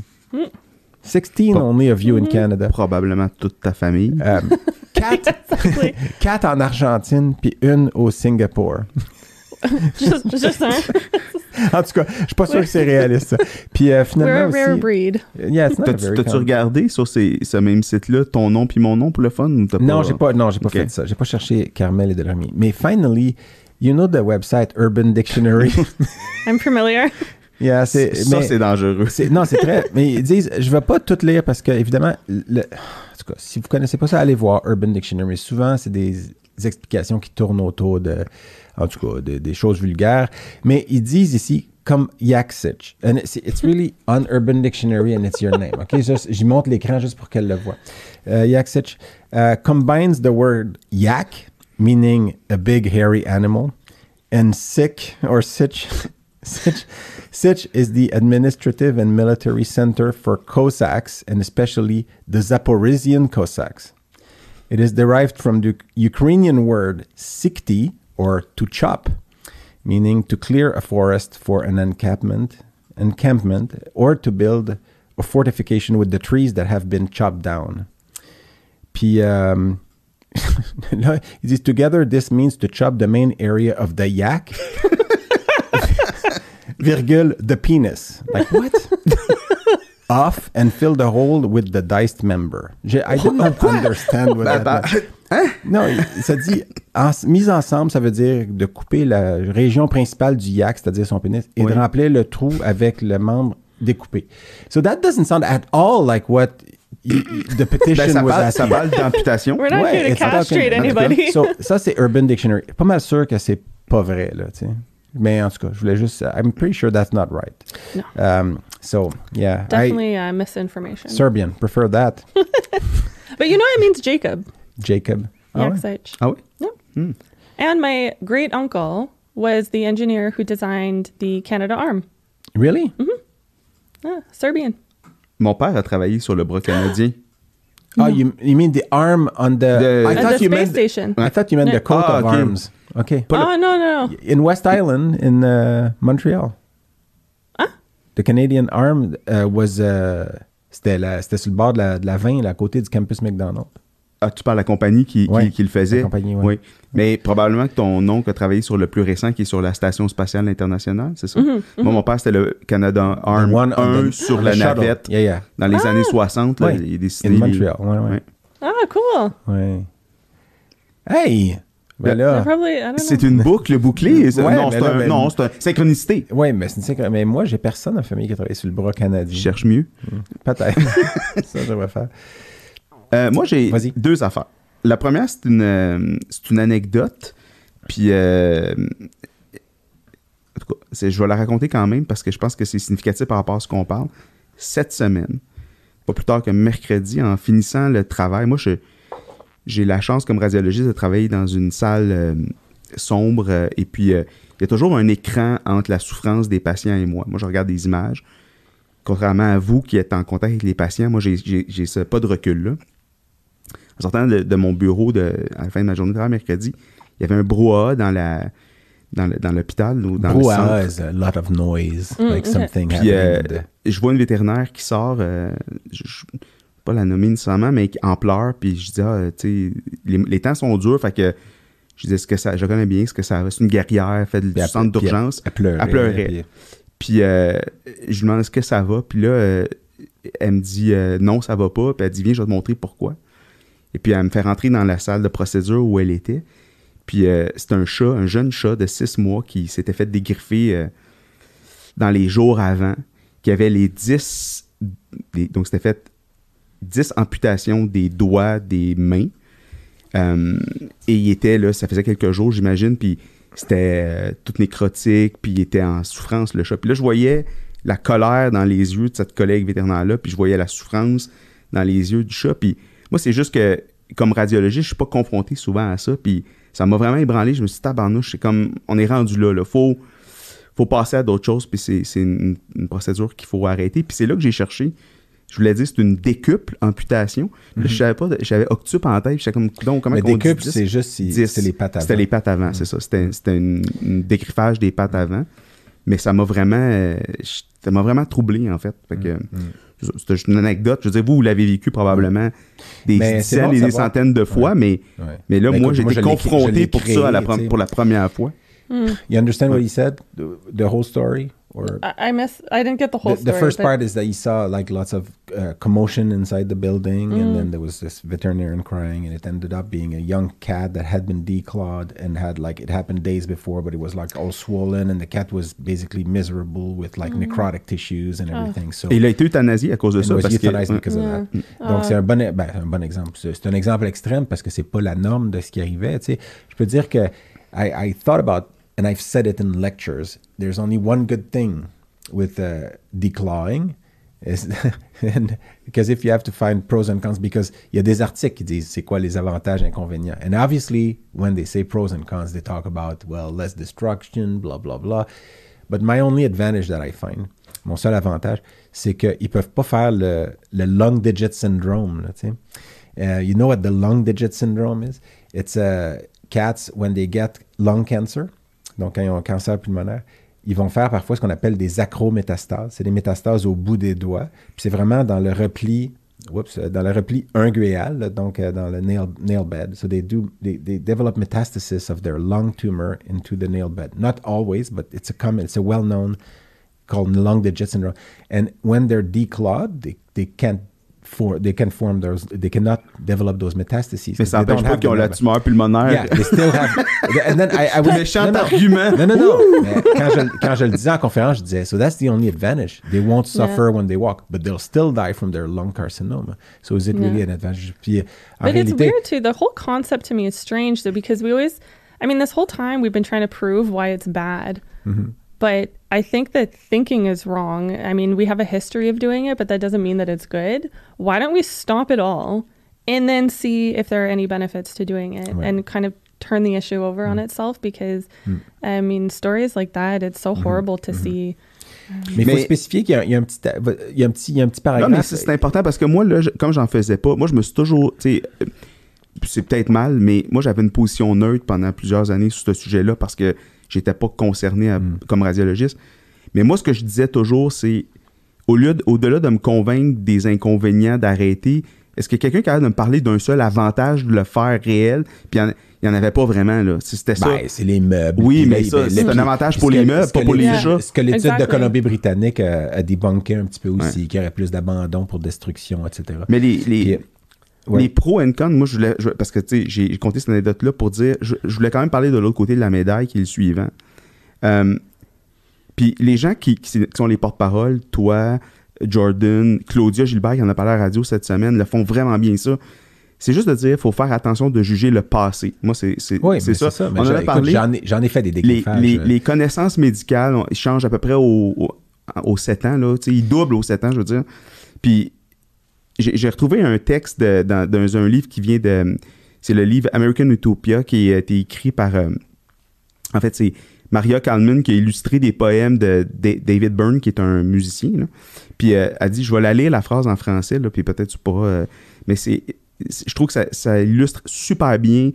16 only of you in Canada. Probablement toute ta famille. Euh, quatre, quatre en Argentine, puis une au Singapour. just, just un. en tout cas, je suis pas sûr que c'est réaliste. ça. Puis euh, We're a finalement rare aussi, breed. yeah, it's not a T'as-tu regardé sur ces, ce même site-là ton nom puis mon nom pour le fun Non, j'ai pas, non, j'ai pas fait ça. J'ai pas cherché Carmel et Delormier. Mais finally, you know the website Urban Dictionary? I'm familiar. Yeah, c'est, Ça, c'est dangereux. non, c'est très. Mais ils disent, je vais pas tout lire parce que évidemment, le, en tout cas, si vous connaissez pas ça, allez voir Urban Dictionary. Souvent, c'est des, explications qui tournent autour de, en tout cas, de- des choses vulgaires. Mais ils disent ici comme Yaksich. And it's, it's really on Urban Dictionary and it's your name. OK? J'y montre l'écran juste pour qu'elle le voit. Uh, Yaksich uh, combines the word yak, meaning a big hairy animal, and sick or sitch. Sitch, Sitch is the administrative and military center for Cossacks and especially the Zaporizhian Cossacks. It is derived from the Ukrainian word sikti or to chop, meaning to clear a forest for an encampment, encampment or to build a fortification with the trees that have been chopped down. Puis, um, ils disent together, this means to chop the main area of the yak, virgule, the penis. Like what? Off and fill the hole with the diced member. I did not understand what that meant. hein? Non, ça dit en- mise ensemble, ça veut dire de couper la région principale du yak, c'est-à-dire son pénis, et Oui. de remplir le trou avec le membre découpé. So that doesn't sound at all like what the petition Ben, ça, was parle, ça parle d'amputation. We're not Ouais, here to castrate anybody. So, ça, c'est Urban Dictionary. Pas mal sûr que c'est pas vrai, là, tu sais. Mais en tout cas, je voulais juste. I'm pretty sure that's not right. No. Um, so, yeah. I, Definitely uh, misinformation. Serbian, prefer that. But you know it means Jacob. Jacob. Oh, ouais? Yaksich. Ah oui? And my great uncle was the engineer who designed the Canada Arm. Really? Hmm. Ah, Serbian. Mon père a travaillé sur le bras canadien. Oh, you, you mean the arm on the. The- I At thought the you space meant. station. I thought you meant Yeah. the coat Ah, of okay. arms. Okay. Oh, no, no, no. In West Island, in uh, Montreal. The Canadian Arm uh, was. uh, c'était, sur le bord de la, de la 20, là, à côté du campus McDonald. Ah, tu parles de la compagnie qui, qui- Ouais, qui le faisait? la compagnie, ouais. Oui. Mais probablement que ton oncle a travaillé sur le plus récent qui est sur la Station spatiale internationale, c'est ça? Mm-hmm, Moi, mon père, c'était le Canada Arm one on 1 the- sur la shuttle. navette Yeah, yeah. dans les années 60. Là, Ouais. Il est In dessiné. Montreal. Ouais, ouais. Ouais. Ah, cool. ouais. Hey! Ben là. know. C'est une boucle bouclée. C'est- Ouais, non, mais c'est là, un- ben- non, c'est un synchronicité. Ouais, mais, c'est une mais moi, j'ai personne en famille qui a travaillé sur le bras canadien. Je cherche mieux. Peut-être. ça, je vais faire. Euh, moi, j'ai deux affaires. La première, c'est une, euh, c'est une anecdote. Puis, euh, en tout cas, je vais la raconter quand même parce que je pense que c'est significatif par rapport à ce qu'on parle. Cette semaine, pas plus tard que mercredi, en finissant le travail, moi, je- j'ai la chance comme radiologiste de travailler dans une salle euh, sombre euh, et puis euh, il y a toujours un écran entre la souffrance des patients et moi. Moi, je regarde des images. Contrairement à vous qui êtes en contact avec les patients, moi, j'ai- j'ai j'ai ce pas de recul-là. En sortant de, de mon bureau de, à la fin de ma journée de travail mercredi, il y avait un brouhaha dans la dans le- dans l'hôpital ou dans le centre. is a lot of noise. like ok. something Puis euh, happened. je vois une vétérinaire qui sort, euh, je, je- pas la nommer nécessairement, mais en pleurs. Puis je dis, ah, tu sais, les, les temps sont durs, fait que je dis, est-ce que ça, je connais bien ce que ça C'est une guerrière, elle fait du centre d'urgence? Elle pleurait. Elle pleurait. puis- euh, je lui demande est-ce que ça va? Puis là, euh, elle me dit euh, non, ça va pas. Puis elle dit viens, je vais te montrer pourquoi. Et puis elle me fait rentrer dans la salle de procédure où elle était. Puis c'est un chat, un jeune chat de six mois qui s'était fait dégriffer dans les jours avant, qui avait les 10. des- donc c'était fait 10 amputations des doigts, des mains. Euh, et il était là, ça faisait quelques jours, j'imagine, puis c'était euh, tout nécrotique, puis il était en souffrance, le chat. Puis là, je voyais la colère dans les yeux de cette collègue vétérinaire-là, puis je voyais la souffrance dans les yeux du chat. Puis moi, c'est juste que, comme radiologiste, je suis pas confronté souvent à ça, puis ça m'a vraiment ébranlé. Je me suis dit, tabarnouche, c'est comme, on est rendu là, là. Faut, faut passer à d'autres choses, puis c'est une, une procédure qu'il faut arrêter. Puis c'est là que j'ai cherché. Je voulais dire, c'est une décuple amputation. Là, Je savais pas, j'avais octuple en tête, j'étais comme, donc, comment Mais on décuple, 10? c'est juste si, 10. c'est les pattes avant. C'était les pattes avant, c'est ça. C'était c'était une dégriffage des pattes avant. Mais ça m'a vraiment, euh, ça m'a vraiment troublé, en fait. Fait que, C'était juste une anecdote. Je veux dire, vous, vous l'avez vécu probablement des Mais c'est dizaines bon de et des centaines de fois, mais, Ouais. mais là, Ben, moi, j'ai été confronté pour créé, ça à la tu pre- sais. pour la première fois. You understand what he said? The, the whole story? Or I, I miss. I didn't get the whole the, the first but- part is that you saw like lots of uh, commotion inside the building, and Mm. then there was this veterinarian crying, and it ended up being a young cat that had been declawed and had like it happened days before, but it was like all swollen, and the cat was basically miserable with like Mm. necrotic tissues and everything. So Et il a été euthanasié à cause de And ça. was Parce que, euthanized ouais. because of Yeah. that. Donc, c'est un bon, ben, un bon exemple. C'est c'est un exemple extrême parce que c'est pas la norme de ce qui arrivait. Tu sais. Je peux dire que I, I thought about, and I've said it in lectures, there's only one good thing with uh, declawing. Is and because if you have to find pros and cons, because il y a des articles qui disent c'est quoi les avantages et inconvénients. And obviously, when they say pros and cons, they talk about, well, less destruction, blah, blah, blah. But my only advantage that I find, mon seul avantage, c'est qu'ils peuvent pas faire le, le long digit syndrome. Là. Uh, you know what the long digit syndrome is? It's uh, cats, when they get lung cancer, donc quand ils ont un cancer pulmonaire, ils vont faire parfois ce qu'on appelle des acrométastases. C'est des métastases au bout des doigts. Puis c'est vraiment dans le repli, euh, dans le repli unguéal, donc euh, dans le nail, nail bed. So they do, they, they develop metastasis of their lung tumor into the nail bed. Not always, but it's a common, it's a well-known called lung digit syndrome. And when they're declawed, they, they can't for they can form those they cannot develop those metastases. Mais ça They don't n'empêche pas have qu'ils ont la tumeur pulmonaire. Yeah, they still have. And then I, I was Méchant no, no. argument. Non, non, non. Mais quand, je, quand je le disais en conférence, je disais, so that's the only advantage. They won't suffer when they walk, but they'll still die from their lung carcinoma. So is it really an advantage? Puis, en But it's weird too. The whole concept to me is strange though, because we always, I mean, this whole time we've been trying to prove why it's bad. Mm-hmm. But I think that thinking is wrong. I mean, we have a history of doing it, but that doesn't mean that it's good. Why don't we stop it all and then see if there are any benefits to doing it Right. and kind of turn the issue over on itself? Because, I mean, stories like that, it's so horrible to see. mais il faut Mais- spécifier qu'il y a, il y a un petit, il y a un petit, il y a un petit Non, paragraphe. mais c'est c'est important parce que moi, là, je- comme j'en faisais pas, moi, je me suis toujours. tu sais, euh, C'est peut-être mal, mais moi, j'avais une position neutre pendant plusieurs années sur ce sujet-là parce que j'étais pas concerné à- comme radiologiste. Mais moi, ce que je disais toujours, c'est au lieu de- au-delà de me convaincre des inconvénients d'arrêter, est-ce que quelqu'un est capable de me parler d'un seul avantage de le faire réel? Puis il y en- avait pas vraiment, là. C'était ça. Ben, c'est les meubles. Oui, mais ça, c'est un avantage pour les meubles, pas pour les chats. Ce que l'étude de. Colombie-Britannique a, a débunké un petit peu aussi, qu'il y aurait plus d'abandon pour destruction, etc. Mais les, les, Puis, ouais. les pros and cons, moi, je voulais. je- parce que, tu sais, j'ai compté cette anecdote-là pour dire. Je, je voulais quand même parler de l'autre côté de la médaille, qui est le suivant. Euh, Puis les gens qui, qui sont les porte-parole, toi, Jordan, Claudia Gilbert, qui en a parlé à la radio cette semaine, le font vraiment bien ça. C'est juste de dire, il faut faire attention de juger le passé. Moi, c'est Oui, ça. c'est ça. On en j'en- a parlé. J'en ai, fait des dégriffages. les- euh, les connaissances médicales on- ils changent à peu près au, au, aux 7 ans. Là, Tu sais, ils doublent aux 7 ans, je veux dire. Puis j'ai retrouvé un texte de- dans, un livre qui vient de... C'est le livre American Utopia qui a été écrit par... euh, en fait, c'est Maria Kalman qui a illustré des poèmes de, Da- David Byrne, qui est un musicien. Puis euh, elle dit, je vais la lire la phrase en français, là, puis peut-être tu pourras... euh, mais c'est, je trouve que ça, illustre super bien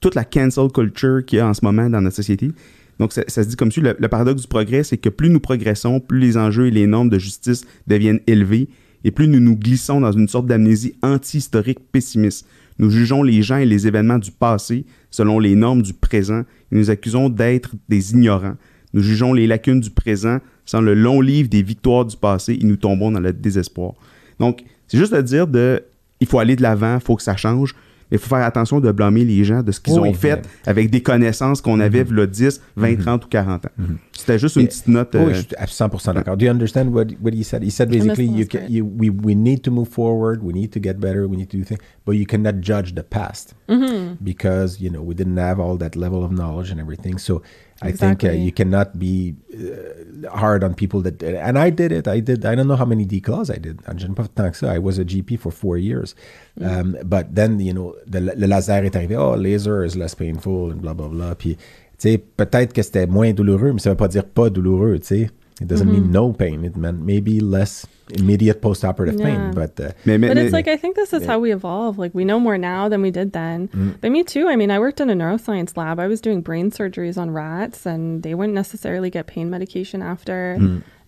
toute la cancel culture qu'il y a en ce moment dans notre société. Donc, ça, ça se dit comme suit, le, le paradoxe du progrès, c'est que plus nous progressons, plus les enjeux et les normes de justice deviennent élevés, et plus nous nous glissons dans une sorte d'amnésie anti-historique pessimiste. Nous jugeons les gens et les événements du passé selon les normes du présent, et nous accusons d'être des ignorants. Nous jugeons les lacunes du présent sans le long livre des victoires du passé, et nous tombons dans le désespoir. Donc, c'est juste de dire de, il faut aller de l'avant, il faut que ça change, mais il faut faire attention de blâmer les gens de ce qu'ils Oui, ont fait avec des connaissances qu'on avait là 10, 20, 30 ou 40 ans. C'était juste une Mais- petite note. Oui, euh, je suis à 100% d'accord. Do you understand what, what he said? He said basically, you can, you, we, we need to move forward, we need to get better, we need to do things, but you cannot judge the past because, you know, we didn't have all that level of knowledge and everything. So I think uh, you cannot be uh, hard on people that, and I did it. I did, I don't know how many declaws I did. Je n'ai pas tant que ça. I was a GP for four years. Um, but then, you know, the, le laser est arrivé. Oh, laser is less painful and blah, blah, blah. Puis, tu sais, peut-être que c'était moins douloureux, mais ça veut pas dire pas douloureux, tu sais. It doesn't mean no pain. It meant maybe less immediate post-operative Yeah. pain. But uh, mais, mais- But mais- it's like I think this is how we evolve. Like we know more now than we did then. But me too. I mean, I worked in a neuroscience lab. I was doing brain surgeries on rats, and they wouldn't necessarily get pain medication after,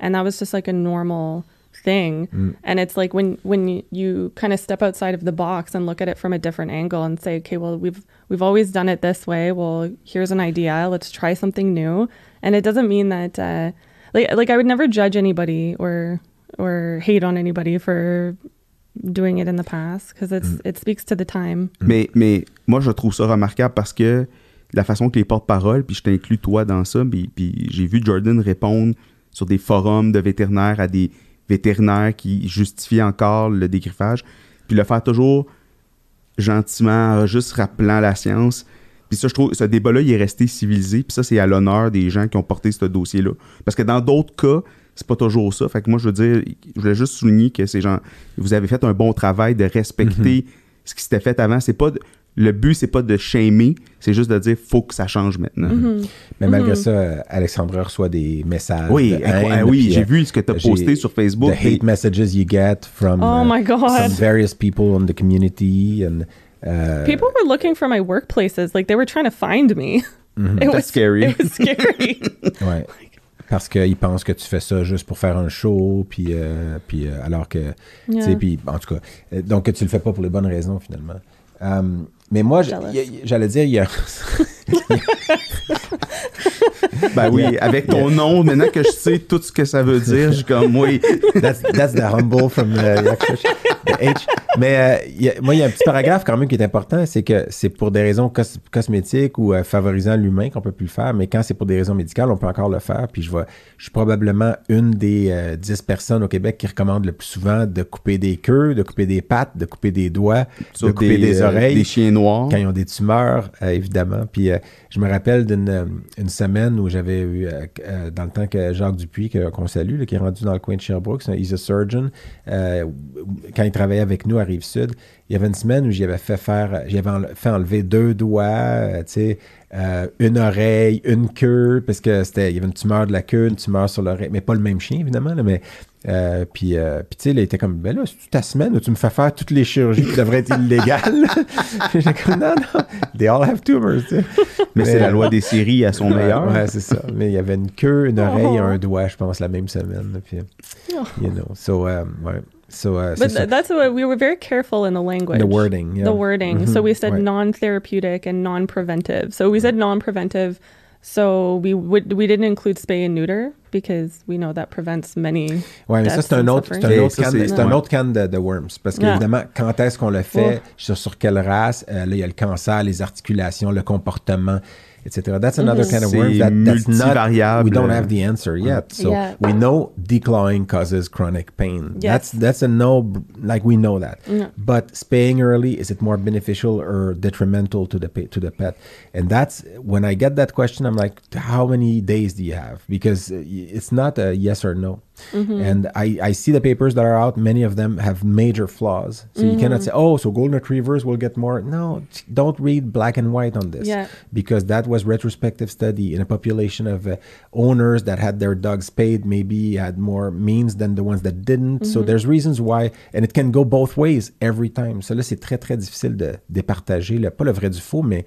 and that was just like a normal thing. Mm. And it's like when when you, you kind of step outside of the box and look at it from a different angle and say, okay, well we've we've always done it this way. Well, here's an idea. Let's try something new. And it doesn't mean that uh, like like I would never judge anybody or or hate on anybody for doing it in the past because it's it speaks to the time. Mais, mais moi, je trouve ça remarquable parce que la façon que les porte-paroles, puis je t'inclus toi dans ça, puis, puis j'ai vu Jordan répondre sur des forums de vétérinaires à des vétérinaires qui justifiaient encore le dégriffage, puis le faire toujours gentiment, juste rappelant la science. Puis ça, je trouve, ce débat-là, il est resté civilisé, puis ça, c'est à l'honneur des gens qui ont porté ce dossier-là. Parce que dans d'autres cas, c'est pas toujours ça. Fait que moi, je veux dire, je voulais juste souligner que ces gens, vous avez fait un bon travail de respecter ce qui s'était fait avant. C'est pas de- le but, c'est pas de shamer, c'est juste de dire faut que ça change maintenant. Mais malgré ça, euh, Alexandra reçoit des messages. Oui, de incro- haine, ah oui, puis, j'ai euh, vu ce que tu as j'ai- posté sur Facebook. The hate messages you get from Oh uh, my God. some various people in the community and uh, People were looking for my workplaces, like they were trying to find me. It That's was scary. It was scary. ouais. Parce qu'ils pensent que tu fais ça juste pour faire un show, puis, euh, puis euh, alors que, tu sais, puis en tout cas, euh, donc que tu le fais pas pour les bonnes raisons finalement. Euh, mais moi, j'allais dire, il y a, Ben oui, avec ton nom, maintenant que je sais tout ce que ça veut dire, je suis comme, oui. That's, that's the humble from the, H. Mais euh, il y a- moi, il y a un petit paragraphe quand même qui est important, c'est que c'est pour des raisons cos- cosmétiques ou euh, favorisant l'humain qu'on peut plus le faire, mais quand c'est pour des raisons médicales, on peut encore le faire. Puis je vois, je suis probablement une des euh, 10 personnes au Québec qui recommandent le plus souvent de couper des queues, de couper des pattes, de couper des doigts, de couper des, euh, oreilles Des chiens noirs. quand ils ont des tumeurs, évidemment. Puis euh, je me rappelle d'une euh, semaine où j'avais eu, euh, dans le temps que Jacques Dupuis, qu'on salue, qui est rendu dans le coin de Sherbrooke, c'est un he's surgeon, quand il travaillait avec nous à Rive-Sud, il y avait une semaine où j'avais fait faire, j'avais fait enlever deux doigts, une oreille, une queue, parce que c'était, il y avait une tumeur de la queue, une tumeur sur l'oreille, mais pas le même chien, évidemment, mais euh, puis, euh, puis tu sais, il était comme, ben là, c'est ta semaine où tu me fais faire toutes les chirurgies qui devraient être illégales? J'étais comme, non, non, they all have tumors, tu sais. Mais c'est la euh, loi des séries à son meilleur. Ouais, c'est ça. Mais il y avait une queue, une oreille et Oh. un doigt, je pense, la même semaine. Puis, Oh. you know, so, um, ouais. So, uh, But th- that's what we were very careful in the language. The wording, yeah. The wording. So Mhm, we said right. non-therapeutic and non-preventive. So we said non-preventive. So we would we didn't include spay and neuter because we know that prevents many. Ouais, mais ça, c'est un autre, c'est un autre ça, can, c'est- un autre can de, de worms. Parce Yeah. qu'évidemment, quand est-ce qu'on le fait, Ouais. sur, sur quelle race, euh, là, il y a le cancer, les articulations, le comportement, etc. That's another Mhm. kind of C'est worms that, that's not, we don't have the answer yet. So Yeah. we know declawing causes chronic pain. Yes. That's, that's a no, like we know that. Yeah. But spaying early, is it more beneficial or detrimental to the, to the pet? And that's, when I get that question, I'm like, how many days do you have? Because uh, it's not a yes or no. Mm-hmm. And I, I see the papers that are out. Many of them have major flaws. So you cannot mm-hmm. say, oh, so golden retrievers will get more. No, don't read black and white on this. Yeah. Because that was retrospective study in a population of uh, owners that had their dogs paid, maybe had more means than the ones that didn't. So mm-hmm. there's reasons why, and it can go both ways every time. So là, c'est très, très difficile de départager, le, pas le vrai du faux, mais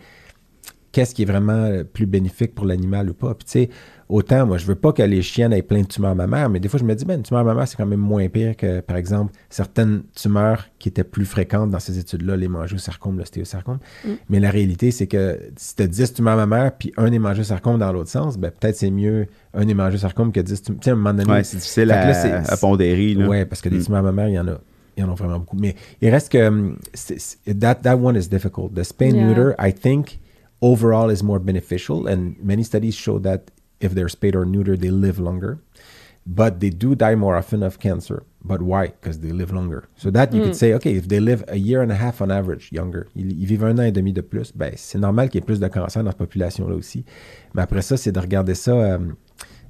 qu'est-ce qui est vraiment euh, plus bénéfique pour l'animal ou pas. Puis tu sais, autant, moi, je veux pas que les chiennes aient plein de tumeurs mammaires, mais des fois, je me dis, ben, une tumeur mammaire, c'est quand même moins pire que, par exemple, certaines tumeurs qui étaient plus fréquentes dans ces études-là, les mangiosarcomes, l'ostéosarcome. Mais la réalité, c'est que si tu as 10 tumeurs mammaires, puis un hémangiosarcome dans l'autre sens, ben, peut-être c'est mieux un hémangiosarcome que 10 tumeurs. Tu sais, à un moment donné, Ouais, c'est difficile à, là, c'est- à pondérer. Là. Ouais, parce que des Mm. tumeurs mammaires, il y en a. Il y en a vraiment beaucoup. Mais il reste que hum, c'est- c'est- that, that one is difficult. The spay Yeah. neuter, I think, overall is more beneficial. And many studies show that if they're spayed or neutered, they live longer. But they do die more often of cancer. But why? Because they live longer. So that you could hmm. say, okay, if they live a year and a half on average younger, ils, ils vivent un an et demi de plus, ben, c'est normal qu'il y ait plus de cancer dans cette population-là aussi. Mais après ça, c'est de regarder ça. euh,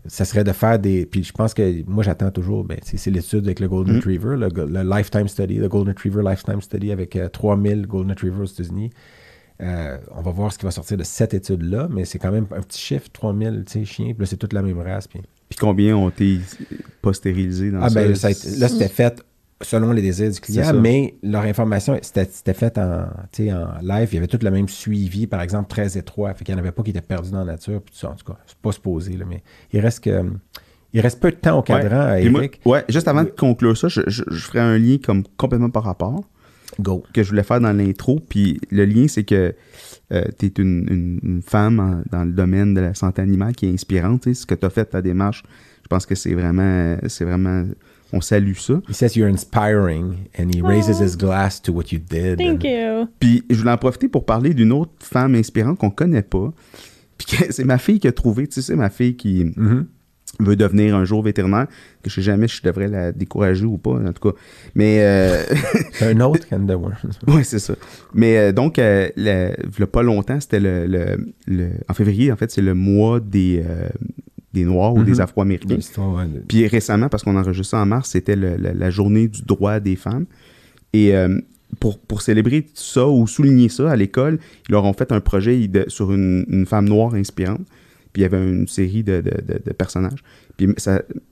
ça serait de faire des. Puis je pense que moi, j'attends toujours. Ben, c'est c'est l'étude avec le Golden hmm. Retriever, le, le Lifetime Study, le Golden Retriever Lifetime Study avec euh, 3000 Golden Retrievers aux États-Unis. Euh, on va voir ce qui va sortir de cette étude-là, mais c'est quand même un petit chiffre, 3000 tu sais, chiens. Puis là, c'est toute la même race. Puis Puis combien ont été pas stérilisés dans ah, ça? ben, ça été- là, c'était fait selon les désirs du client, mais leur information, c'était c'était fait en, live. Il y avait tout le même suivi, par exemple, très étroit. Fait qu'il n'y en avait pas qui étaient perdus dans la nature. Puis tout ça, en tout cas, c'est pas supposé, là, mais il reste que. Il reste peu de temps au cadran, moi- Eric. ouais, juste avant de conclure ça, je, je, je ferai un lien comme complètement par rapport Go. que je voulais faire dans l'intro. Puis le lien, c'est que tu es une, une- une femme en- dans le domaine de la santé animale qui est inspirante. Ce que tu as fait, ta démarche, je pense que c'est vraiment, c'est vraiment, on salue ça. He says you're inspiring and he raises Oh. his glass to what you did. Thank and- you. Puis je voulais en profiter pour parler d'une autre femme inspirante qu'on connaît pas. Puis c'est ma fille qui a trouvé, tu sais, c'est ma fille qui Mhm. Veut devenir un jour vétérinaire, que je sais jamais si je devrais la décourager ou pas, en tout cas. Mais euh, un autre worm. Oui, c'est ça. Mais euh, donc, euh, le, il y a pas longtemps, c'était le, le- le- En février, en fait, c'est le mois des, des Noirs ou des Afro-Américains. Ouais, de- Puis récemment, parce qu'on enregistre ça en mars, c'était le- le- la journée du droit des femmes. Et pour, pour célébrer ça ou souligner ça à l'école, ils leur ont fait un projet de- sur une, une femme noire inspirante. Puis il y avait une série de, de- personnages. Puis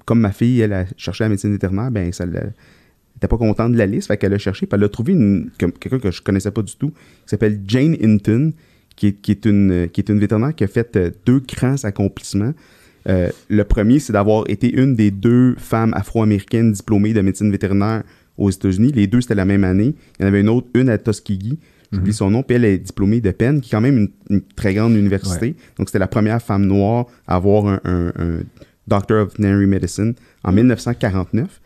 comme ma fille, elle a cherché la médecine vétérinaire, ben ça n'était pas contente de la liste, fait qu'elle a cherché, puis elle a trouvé quelqu'un que je connaissais pas du tout, qui s'appelle Jane Hinton, qui est, qui est une, qui est une vétérinaire qui a fait euh, deux grands accomplissements. Euh, le premier, c'est d'avoir été une des deux femmes afro-américaines diplômées de médecine vétérinaire aux États-Unis. Les deux, c'était la même année. Il y en avait une autre, une à Tuskegee, j'oublie son nom, puis elle est diplômée de Penn, qui est quand même une, une très grande université. Donc, c'était la première femme noire à avoir un, un- un Doctor of Veterinary Medicine en 1949.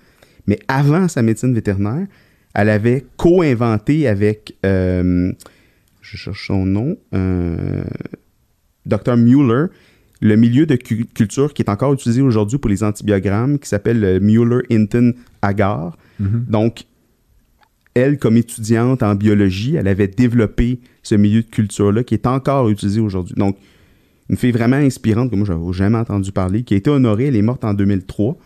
Mais avant sa médecine vétérinaire, elle avait co-inventé avec, euh, je cherche son nom, euh, Dr. Mueller, le milieu de cu- culture qui est encore utilisé aujourd'hui pour les antibiogrammes, qui s'appelle le Mueller-Hinton-Agar. Mhm. Donc, elle, comme étudiante en biologie, elle avait développé ce milieu de culture-là qui est encore utilisé aujourd'hui. Donc, une fille vraiment inspirante que moi, je n'avais jamais entendu parler, qui a été honorée, elle est morte en 2003.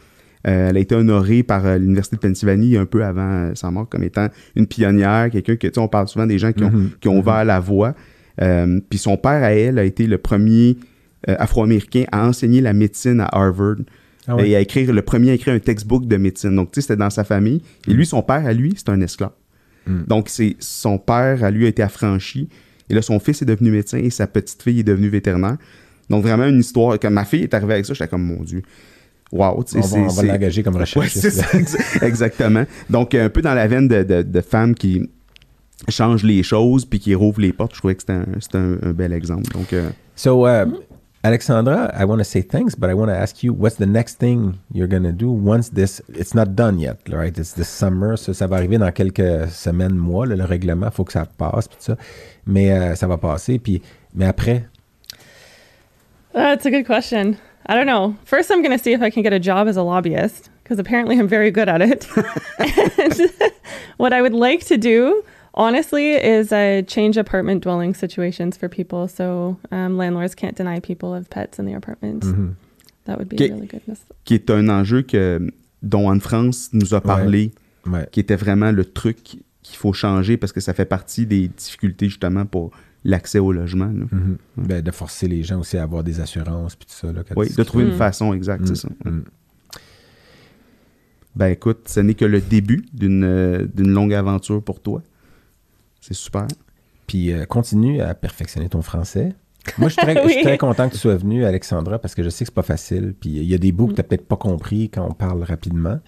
Euh, elle a été honorée par euh, l'Université de Pennsylvanie un peu avant euh, sa mort comme étant une pionnière, quelqu'un que, tu sais, on parle souvent des gens qui ont, Mhm. qui ont ouvert la voie. Euh, Puis son père, à elle, a été le premier afro-américain à enseigner la médecine à Harvard Ah ouais. et à écrire le premier à écrire un textbook de médecine. Donc, tu sais, c'était dans sa famille. Et lui, son père, à lui, c'est un esclave. Mm. Donc, c'est son père, à lui, a été affranchi. Et là, son fils est devenu médecin et sa petite fille est devenue vétérinaire. Donc, vraiment une histoire. Quand ma fille est arrivée avec ça, j'étais comme, mon Dieu. Wow, On va, on va c'est- l'engager comme Ouais, recherchiste. ça, ex- exactement. Donc, un peu dans la veine de, de, de femmes qui changent les choses puis qui rouvrent les portes. Je trouvais que c'était un, c'était un, un bel exemple. Donc, euh, So, uh, Alexandra, I want to say thanks, but I want to ask you, what's the next thing you're going to do once this, it's not done yet, right? It's this summer, so ça va arriver dans quelques semaines, mois, là, le règlement, faut que ça passe, puis tout ça. Mais euh, ça va passer, puis, mais après, uh, That's a good question. I don't know. First, I'm going to see if I can get a job as a lobbyist because apparently I'm very good at it. and what I would like to do, honestly, is uh, change apartment dwelling situations for people so um, landlords can't deny people of pets in their apartments. mhm. That would be Okay. really good. qui est un enjeu que, dont Anne-France nous a parlé, Ouais. qui était vraiment le truc qu'il faut changer parce que ça fait partie des difficultés justement pour l'accès au logement. là. Mhm. Ben, de forcer les gens aussi à avoir des assurances, puis tout ça. Là, Oui, de trouver une Mm. façon exacte, Mm, c'est ça. mm. Ben écoute, ce n'est que le début d'une euh, d'une longue aventure pour toi. C'est super. Puis euh, continue à perfectionner ton français. Moi, je suis très, je suis Oui. très content que tu sois venu, Alexandra, parce que je sais que c'est pas facile. Puis il y a des bouts que tu n'as peut-être pas compris quand on parle rapidement.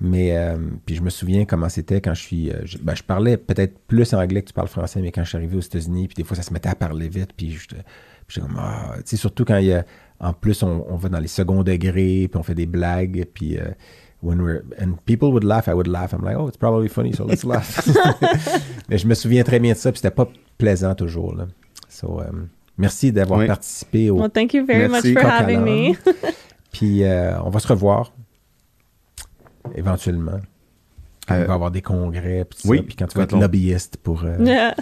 Mais euh, puis je me souviens comment c'était quand je suis. euh, je, ben, je parlais peut-être plus anglais que tu parles français, mais quand je suis arrivé aux États-Unis, puis des fois ça se mettait à parler vite, puis je j'étais comme ah, tu sais surtout quand il y a en plus on, on va dans les seconds degrés, puis on fait des blagues, puis euh, when we're and people would laugh, I would laugh. I'm like oh it's probably funny, so let's laugh. mais je me souviens très bien de ça, puis c'était pas plaisant toujours là. So euh, merci d'avoir Oui. participé au Well, thank you very Merci. much for having me. Puis euh, on va se revoir éventuellement. Quand Euh, il va y avoir des congrès, puis tout oui, ça, puis quand tu vas être on- lobbyiste pour... euh, yeah,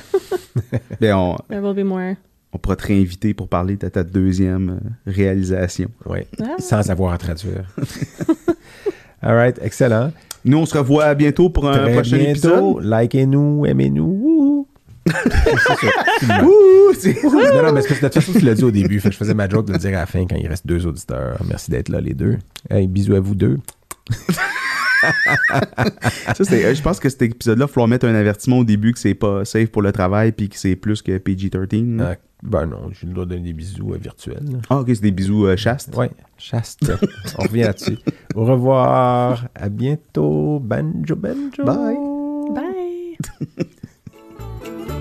Ben, on, there will be more. on pourra te réinviter pour parler de ta deuxième euh, réalisation. ouais, Ah. sans avoir à traduire. All right, excellent. Nous, on se revoit bientôt pour un Très prochain bientôt, épisode. likez-nous, aimez-nous. Non, non, mais c'est parce que de toute façon, tu l'as dit au début. Fait que je faisais ma joke de le dire à la fin quand il reste deux auditeurs. Merci d'être là, les deux. Hey, bisous à vous deux. Ça, euh, je pense que cet épisode-là, il faut mettre un avertissement au début que c'est pas safe pour le travail puis que c'est plus que PG-13. Euh, ben non, j'ai le droit de donner des bisous euh, virtuels. Ah, ok, c'est des bisous euh, chastes. Ouais, chaste. On revient là-dessus. Au revoir. À bientôt. Banjo, banjo. Bye. Bye.